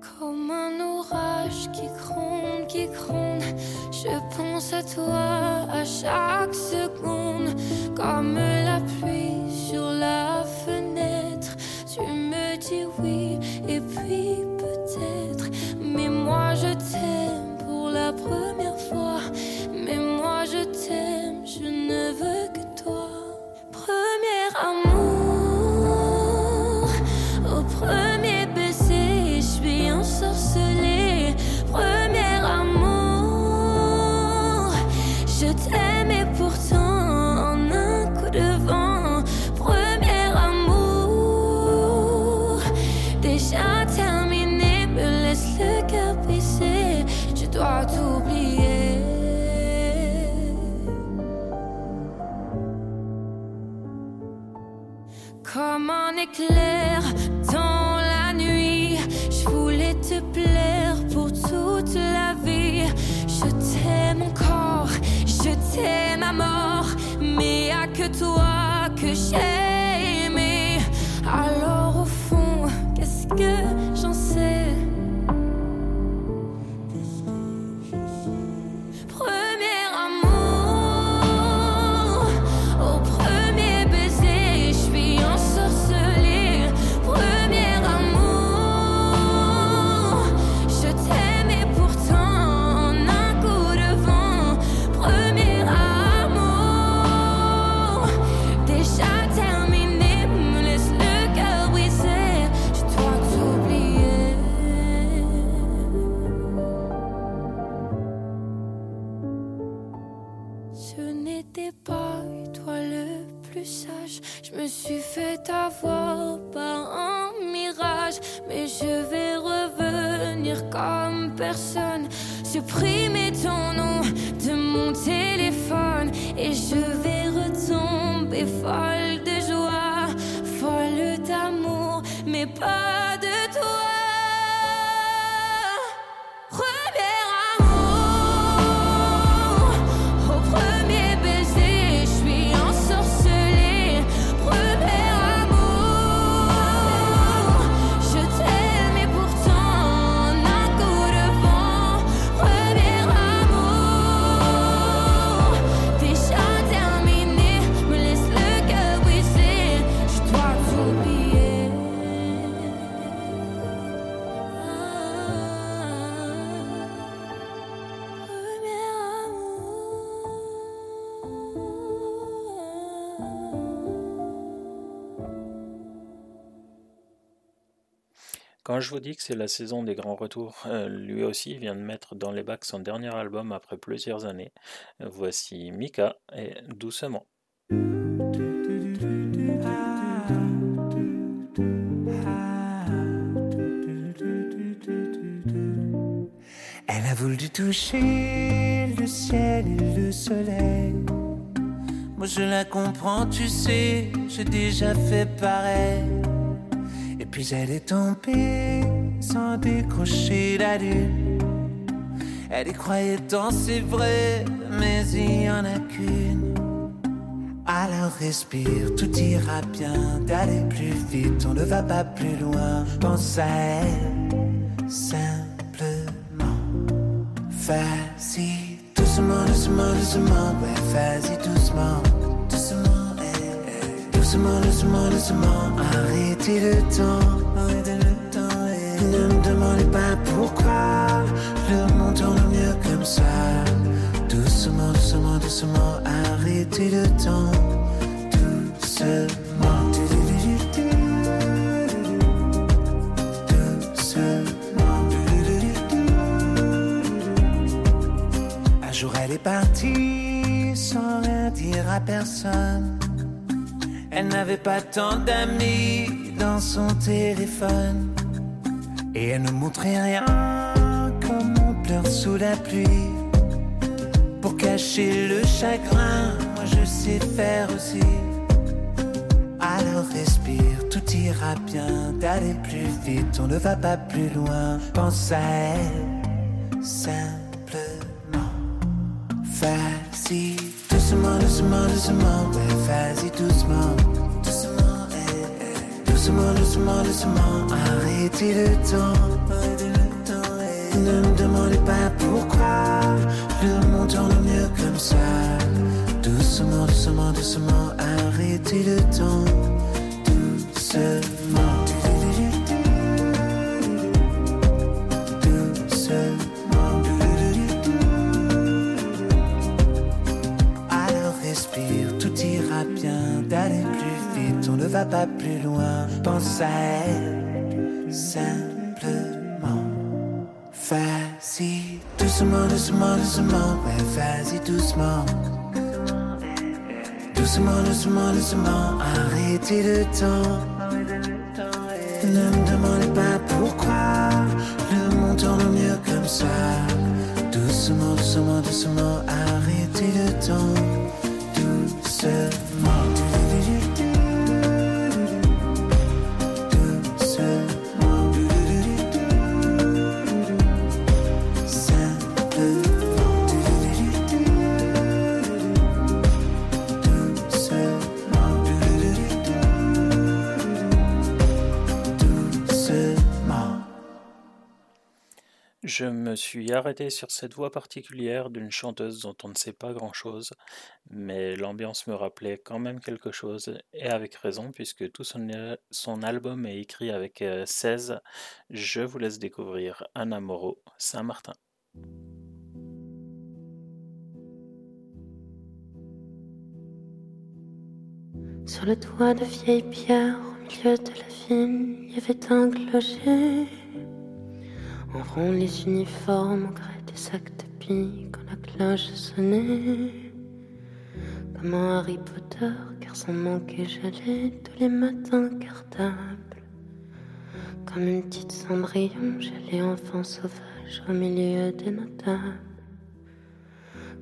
S2: Comme un orage qui gronde, qui gronde, je pense à toi à chaque seconde. Je
S1: vous dis que c'est la saison des grands retours, euh, lui aussi vient de mettre dans les bacs son dernier album après plusieurs années. Voici Mika et Doucement.
S5: Elle a voulu toucher le ciel et le soleil. Moi je la comprends, tu sais, j'ai déjà fait pareil. Puis elle est tombée sans décrocher la lune. Elle y croyait tant, c'est vrai, mais il y en a qu'une. Alors respire, tout ira bien, d'aller plus vite, on ne va pas plus loin. Pense à elle, simplement. Vas-y, doucement, doucement, doucement, ouais, vas-y, doucement, doucement, doucement, doucement, arrêtez le temps, arrêtez le temps, eh. ne me demandez pas pourquoi, le monde tourne mieux comme ça. Doucement, doucement, doucement, arrêtez le temps, doucement. Un jour elle est partie sans rien dire à personne. Elle n'avait pas tant d'amis dans son téléphone. Et elle ne montrait rien comme on pleure sous la pluie. Pour cacher le chagrin, moi je sais faire aussi. Alors respire, tout ira bien, d'aller plus vite, on ne va pas plus loin. Pense à elle, simplement. Vas-y, doucement, doucement, doucement, ouais, vas-y, doucement. Doucement, eh, eh. doucement, doucement, doucement, arrêtez le temps. arrêtez le temps, eh. Ne me demandez pas pourquoi, le monde tourne mieux comme ça. Doucement, doucement, doucement, arrêtez le temps. Doucement. Elle, simplement. Vas-y, doucement, doucement, doucement, ouais, vas-y, doucement. Doucement, doucement, doucement, arrêtez le temps. Ne me demandez pas pourquoi, le monde tourne mieux comme ça. Doucement, doucement, doucement, arrêtez le temps.
S1: Suis arrêté sur cette voix particulière d'une chanteuse dont on ne sait pas grand-chose, mais l'ambiance me rappelait quand même quelque chose, et avec raison, puisque tout son, son album est écrit avec euh, 16. Je vous laisse découvrir Anna Moreau, Saint-Martin.
S19: Sur le toit de vieilles pierres, au milieu de la ville, il y avait un clocher. En rond, les uniformes au gré des sacs de billes quand la cloche sonnait. Comme un Harry Potter, car sans manquer j'allais tous les matins cartable. Comme une petite cendrillon, j'allais enfant sauvage au milieu des notables.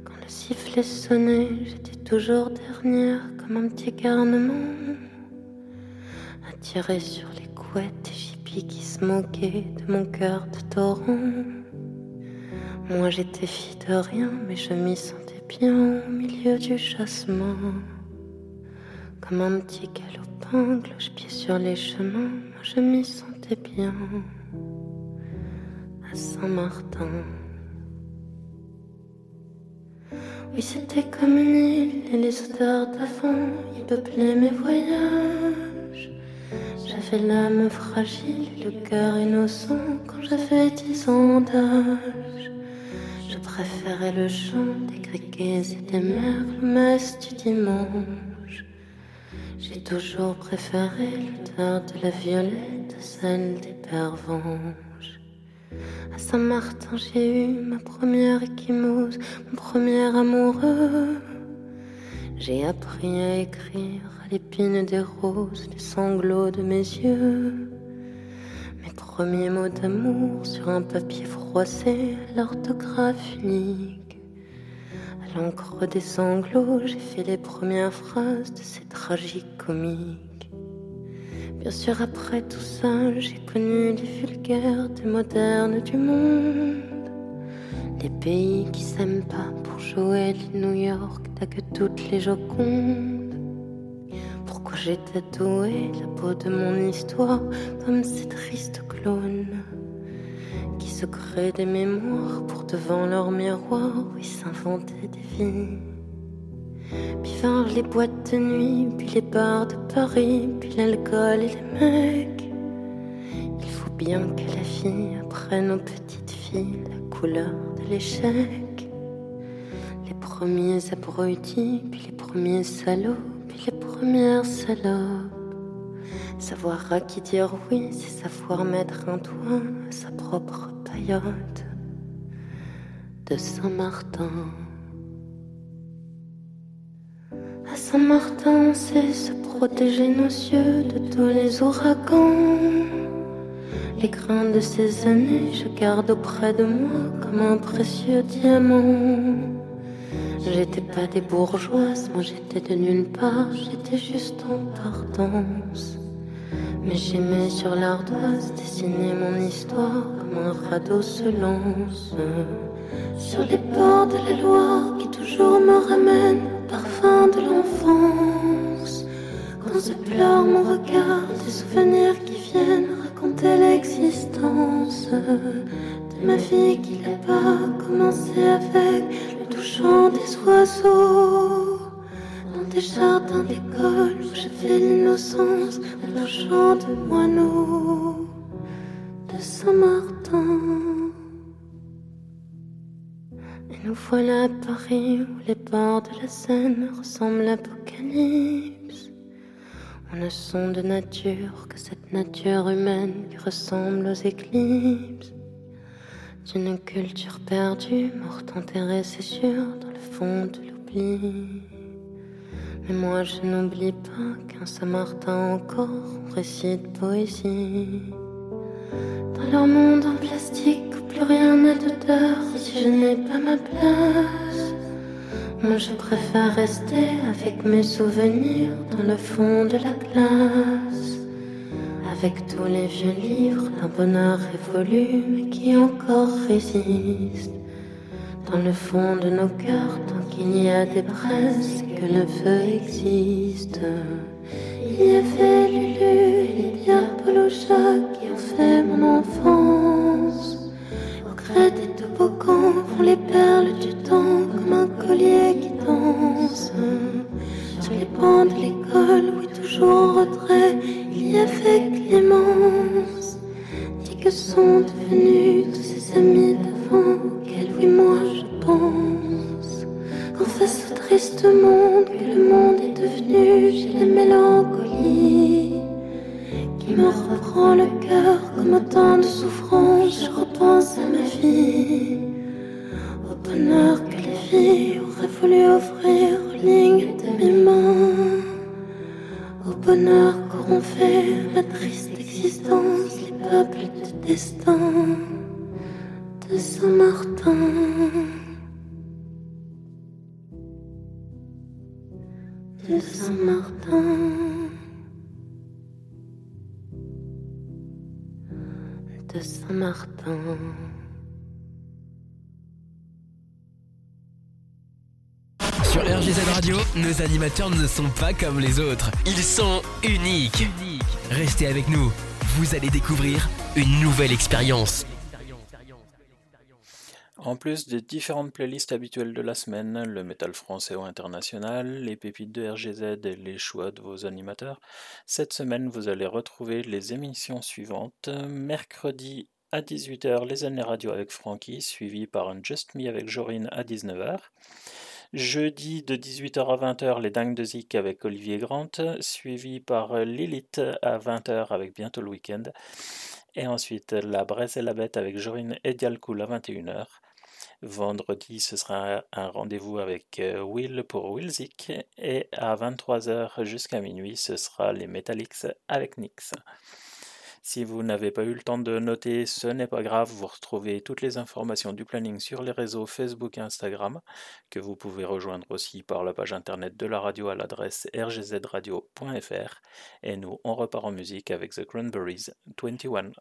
S19: Quand le sifflet sonnait, j'étais toujours dernière comme un petit garnement. Attiré sur les couettes et qui se moquaient de mon cœur de torrent. Moi j'étais fille de rien, mais je m'y sentais bien au milieu du chassement. Comme un petit galopin, cloche-pied sur les chemins, moi je m'y sentais bien. À Saint-Martin. Oui, c'était comme une île et les odeurs d'avant y peuplaient mes voyages. J'avais l'âme fragile et le cœur innocent quand j'avais dix ans d'âge. Je préférais le chant des criquets et des merles messe du dimanche. J'ai toujours préféré l'odeur de la violette à celle des venge. À Saint-Martin, j'ai eu ma première échymose, mon premier amoureux. J'ai appris à écrire l'épine des roses les sanglots de mes yeux. Mes premiers mots d'amour sur un papier froissé l'orthographe unique. À l'encre des sanglots, j'ai fait les premières phrases de ces tragiques comiques. Bien sûr, après tout ça, j'ai connu les vulgaires des modernes du monde. Les pays qui s'aiment pas pour jouer les New York, t'as que toutes les jocondes. J'ai tatoué la peau de mon histoire comme ces tristes clones qui se créent des mémoires pour devant leur miroir, oui, s'inventer des vies. Puis vinrent les boîtes de nuit, puis les bars de Paris, puis l'alcool et les mecs. Il faut bien que la fille apprenne aux petites filles la couleur de l'échec. Les premiers abrutis, puis les premiers salauds, premières salopes. Savoir à qui dire oui, c'est savoir mettre un toit à sa propre paillote de Saint-Martin. À Saint-Martin, c'est se protéger nos yeux de tous les ouragans. Les grains de ces années, je garde auprès de moi comme un précieux diamant. J'étais pas des bourgeoises, moi j'étais de nulle part, j'étais juste en partance. Mais j'aimais sur l'ardoise dessiner mon histoire comme un radeau se lance. Sur les bords de la Loire qui toujours me ramène au parfum de l'enfance. Quand se pleure mon regard, des souvenirs qui viennent raconter l'existence de ma vie qui là-bas commencé avec le touchant des oiseaux. Dans des jardins d'école où j'avais l'innocence de chant de moineaux de Saint-Martin. Et nous voilà à Paris où les bords de la Seine ressemblent à l'apocalypse. On ne sont de nature que cette nature humaine qui ressemble aux éclipses. D'une culture perdue, morte enterrée, c'est sûr, dans le fond de l'oubli. Mais moi je n'oublie pas qu'un Saint-Martin encore récite poésie. Dans leur monde en plastique où plus rien n'a d'odeur, si je n'ai pas ma place. Moi je préfère rester avec mes souvenirs dans le fond de la classe. Avec tous les vieux livres d'un bonheur révolu qui encore résiste. Dans le fond de nos cœurs, tant qu'il y a des braises, que le feu existe. Il y avait Lulu Pierre Polocha qui ont fait mon enfance. Au gré des toboggans font les perles du temps comme un collier qui danse. Sur les bancs de l'école, oui, toujours en retrait, y avait Clémence. Dis que sont devenus tous ses amis d'avant, auxquels, oui, moi je pense. Qu'en face au triste monde que le monde est devenu, j'ai la mélancolie qui me reprend le cœur comme autant de souffrances. Je repense à ma vie, au bonheur que les filles auraient voulu offrir aux lignes de mes mains, au bonheur fait ma triste existence les peuples de destin de Saint-Martin. De Saint-Martin. De Saint-Martin.
S4: Sur RGZ Radio, nos animateurs ne sont pas comme les autres. Ils sont uniques. Restez avec nous. Vous allez découvrir une nouvelle expérience.
S1: En plus des différentes playlists habituelles de la semaine, le métal français ou international, les pépites de RGZ et les choix de vos animateurs, cette semaine vous allez retrouver les émissions suivantes. Mercredi à 18h, les années radio avec Francky, suivi par un Just Me avec Jorine à 19h.
S20: Jeudi de 18h à 20h, les Dingues de Zik avec Olivier Grant, suivi par Lilith à 20h avec Bientôt le Week-end. Et ensuite, La Braise et la Bête avec Jorine et Dialcool à 21h. Vendredi, ce sera un rendez-vous avec euh, Will pour Will Zik. Et à 23h jusqu'à minuit, ce sera les Metallics avec Nix. Si vous n'avez pas eu le temps de noter, ce n'est pas grave, vous retrouvez toutes les informations du planning sur les réseaux Facebook et Instagram, que vous pouvez rejoindre aussi par la page internet de la radio à l'adresse rgzradio.fr. Et nous, on repart en musique avec The Cranberries 21.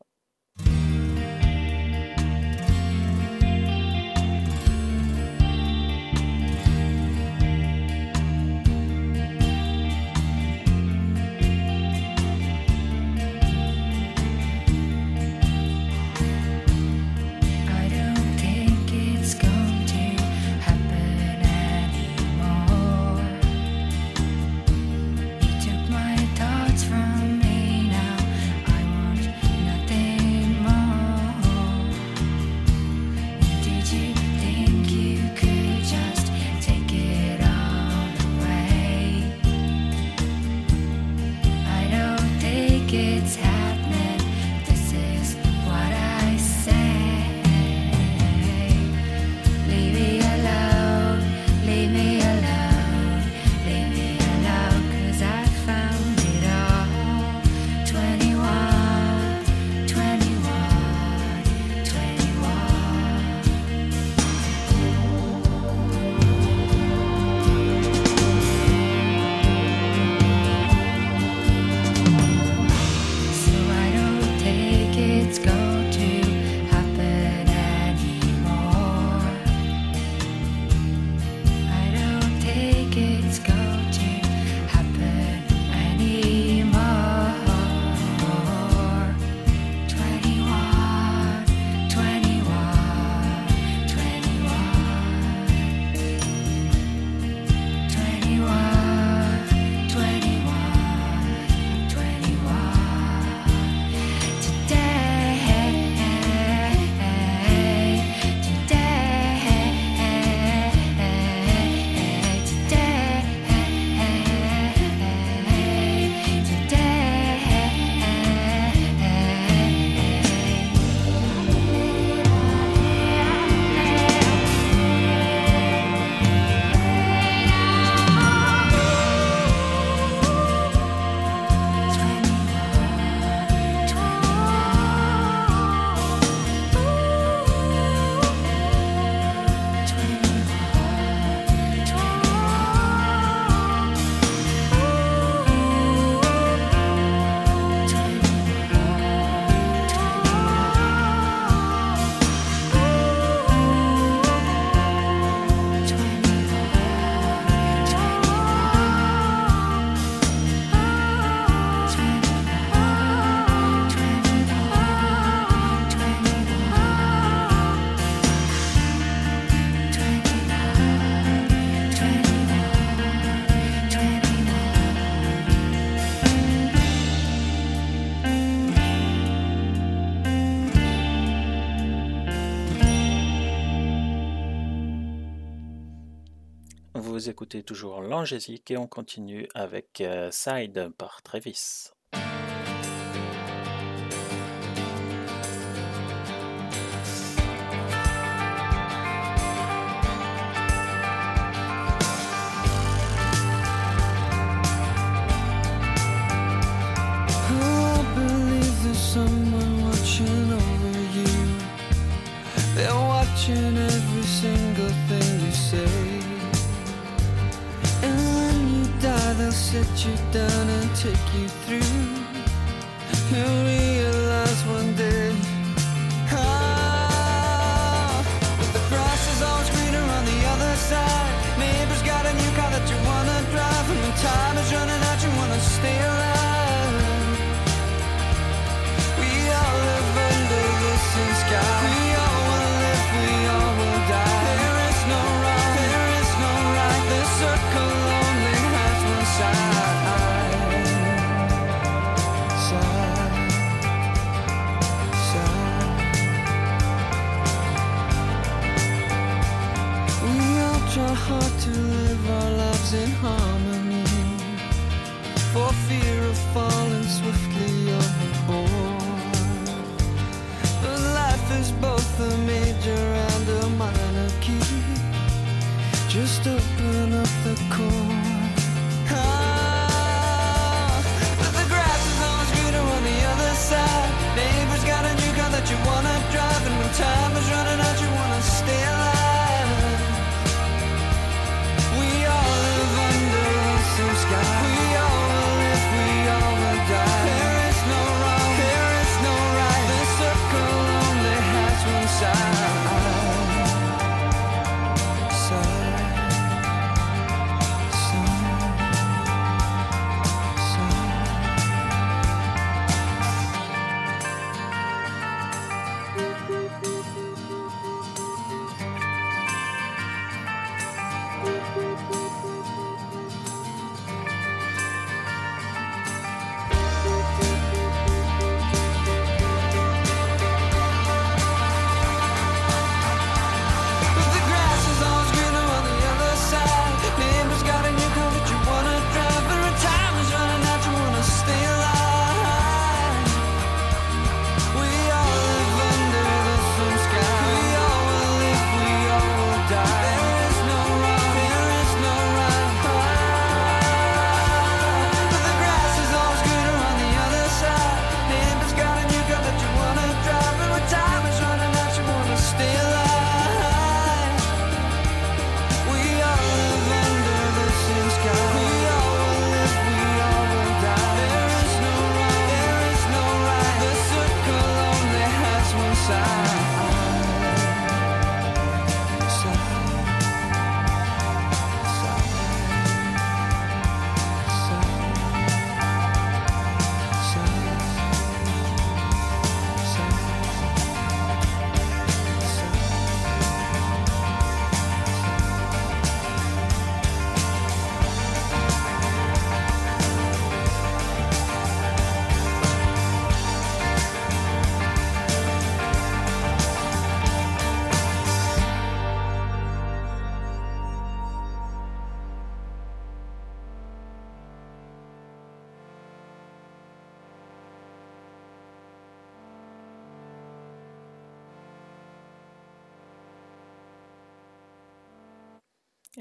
S20: Écoutez toujours l'Angésique et on continue avec euh, Side par Travis.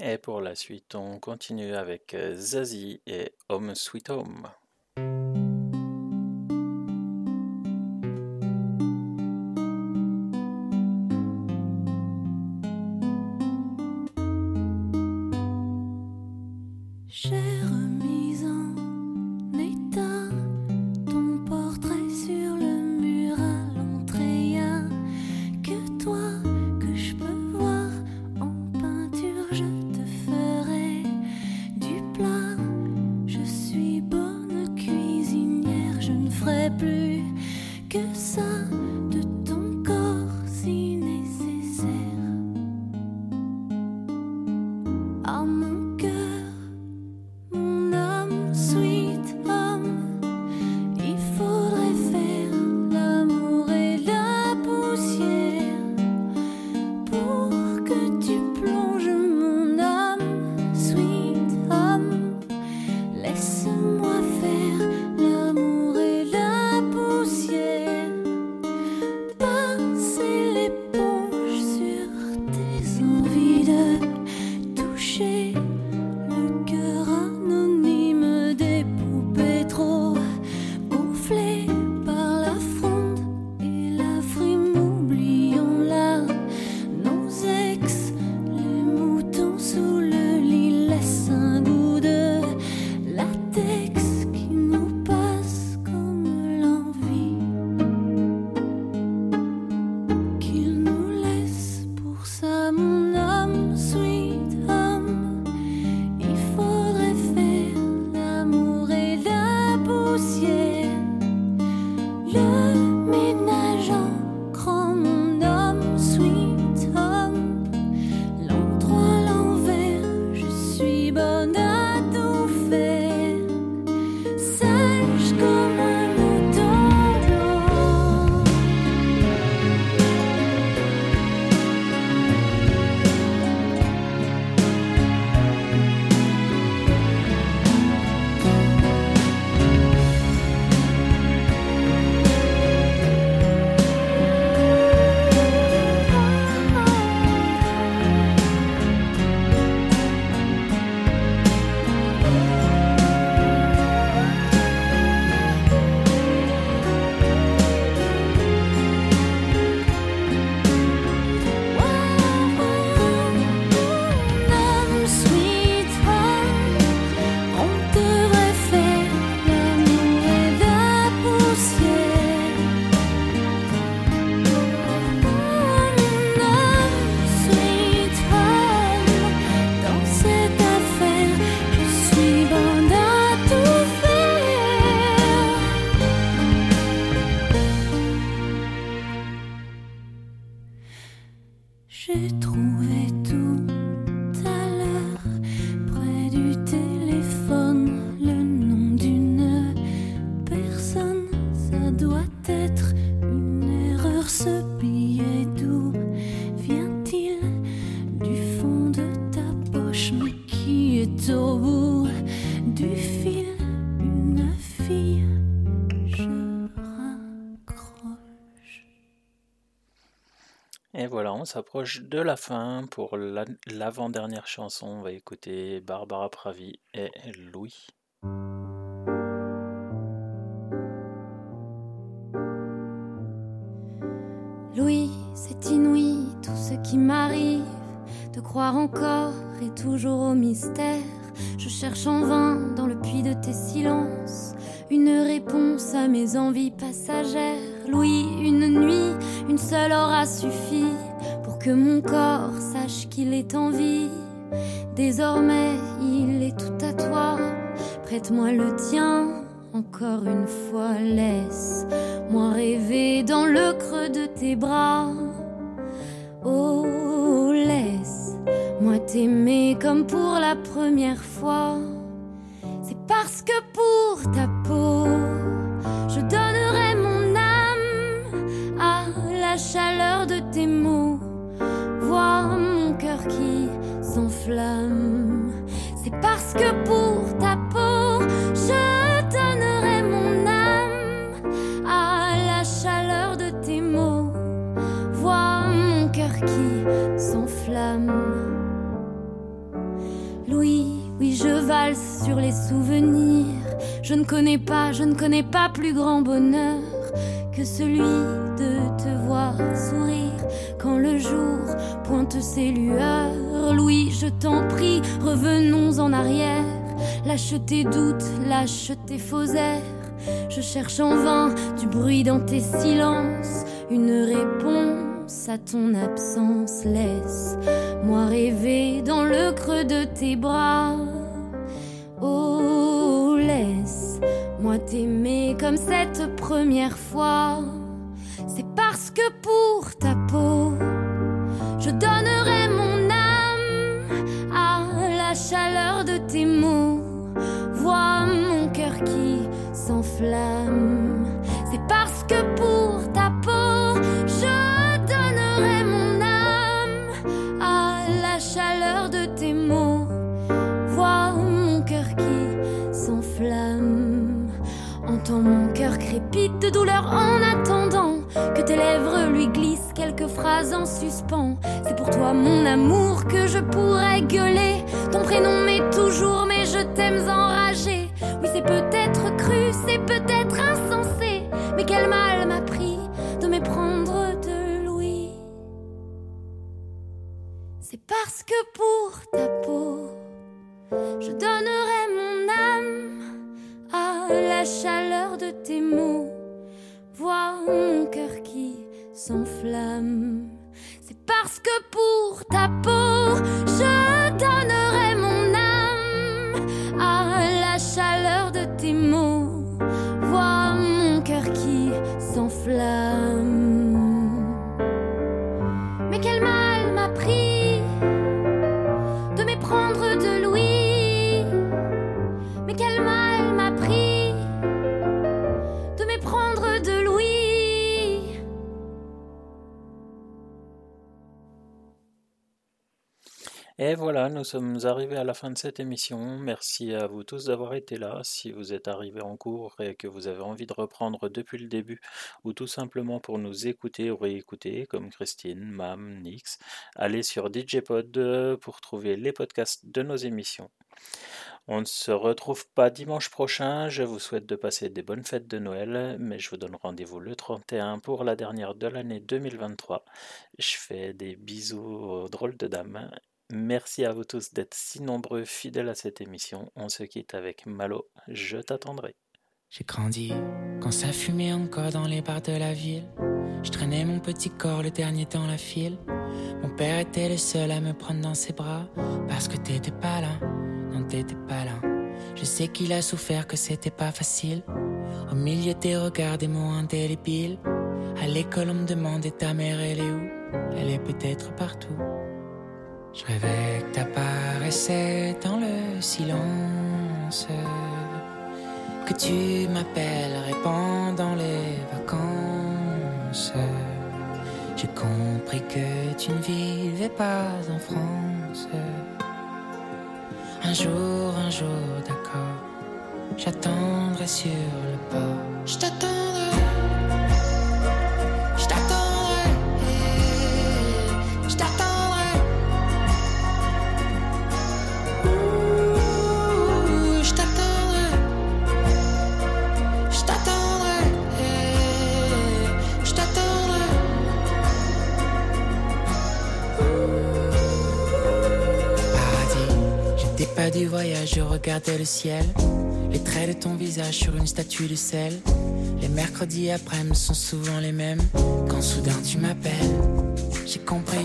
S12: Et pour la suite, on continue avec euh, Zazie et Home Sweet Home.
S1: On
S12: s'approche de la fin. Pour la- l'avant-dernière chanson, on va écouter Barbara Pravi et Louis.
S2: Louis, c'est inouï tout ce qui m'arrive, de croire encore et toujours au mystère. Je cherche en vain dans le puits de tes silences une réponse à mes envies passagères. Louis, une nuit, une seule aura suffi que mon corps sache qu'il est en vie. Désormais, il est tout à toi. Prête-moi le tien, encore une fois, laisse-moi rêver dans le creux de tes bras. Oh, laisse-moi t'aimer comme pour la première fois. C'est parce que pour ta peau, je donnerai mon âme à la chaleur de tes mots. Qui s'enflamme. C'est parce que pour ta peau, je donnerai mon âme à la chaleur de tes mots. Vois mon cœur qui s'enflamme. Oui, je valse sur les souvenirs. Je ne connais pas, je ne connais pas plus grand bonheur que celui de te voir sourire quand le jour pointe ses lueurs. Louis, je t'en prie, revenons en arrière. Lâche tes doutes, lâche tes faux airs. Je cherche en vain du bruit dans tes silences, une réponse à ton absence. Laisse-moi rêver dans le creux de tes bras. Oh, laisse-moi t'aimer comme cette première fois. C'est parce que pour ta C'est parce que pour ta peau, je donnerai mon âme à la chaleur de tes mots. Vois mon cœur qui s'enflamme. Entends mon cœur crépite de douleur en attendant que tes lèvres lui glissent quelques phrases en suspens. C'est pour toi, mon amour, que je pourrais gueuler. Ton prénom m'est toujours, mais je t'aime enragé. C'est peut-être cru, c'est peut-être insensé. Mais quel mal m'a pris de méprendre de Louis. C'est parce que pour ta peau, je donnerai mon âme à la chaleur de tes mots. Vois mon cœur qui s'enflamme. C'est parce que pour ta peau, je donnerai Vois mon cœur qui s'enflamme.
S1: Et voilà, nous sommes arrivés à la fin de cette émission. Merci à vous tous d'avoir été là. Si vous êtes arrivés en cours et que vous avez envie de reprendre depuis le début, ou tout simplement pour nous écouter ou réécouter, comme Christine, Mam, Nix, allez sur DJPod euh, pour trouver les podcasts de nos émissions. On ne se retrouve pas dimanche prochain. Je vous souhaite de passer des bonnes fêtes de Noël, mais je vous donne rendez-vous le 31 pour la dernière de l'année 2023. Je fais des bisous aux drôles de dames. Merci à vous tous d'être si nombreux fidèles à cette émission. On se quitte avec Malo. Je t'attendrai.
S20: J'ai grandi quand ça fumait encore dans les bars de la ville. Je traînais mon petit corps le dernier dans la file. Mon père était le seul à me prendre dans ses bras parce que t'étais pas là, non t'étais pas là. Je sais qu'il a souffert, que c'était pas facile. Au milieu des regards des mots indélébiles. À l'école on me demandait ta mère elle est où? Elle est peut-être partout. Je rêvais que t'apparaissais dans le silence que tu m'appellerais pendant les vacances. J'ai compris que tu ne vivais pas en France. Un jour, un jour, d'accord, j'attendrai sur le port. Je t'attendrai, pas du voyage, je regardais le ciel. Les traits de ton visage sur une statue de sel. Les mercredis après-midi sont souvent les mêmes. Quand soudain tu m'appelles, j'ai compris.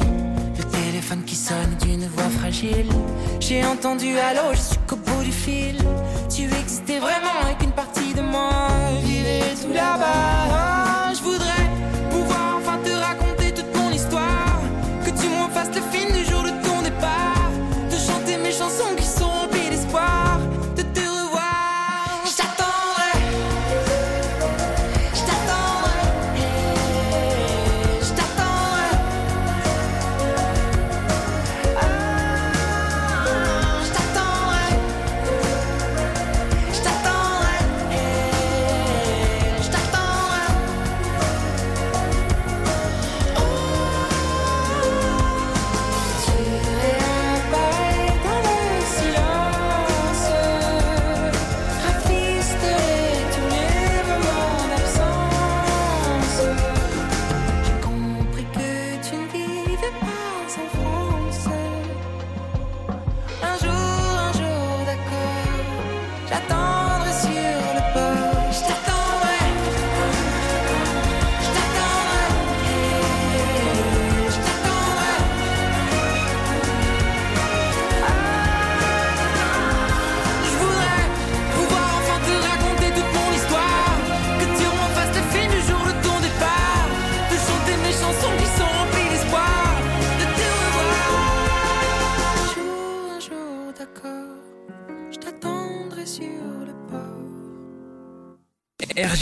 S20: Le téléphone qui sonne d'une voix fragile. J'ai entendu allô, je suis qu'au bout du fil. Tu existais vraiment et qu'une partie de moi vivait tout là-bas.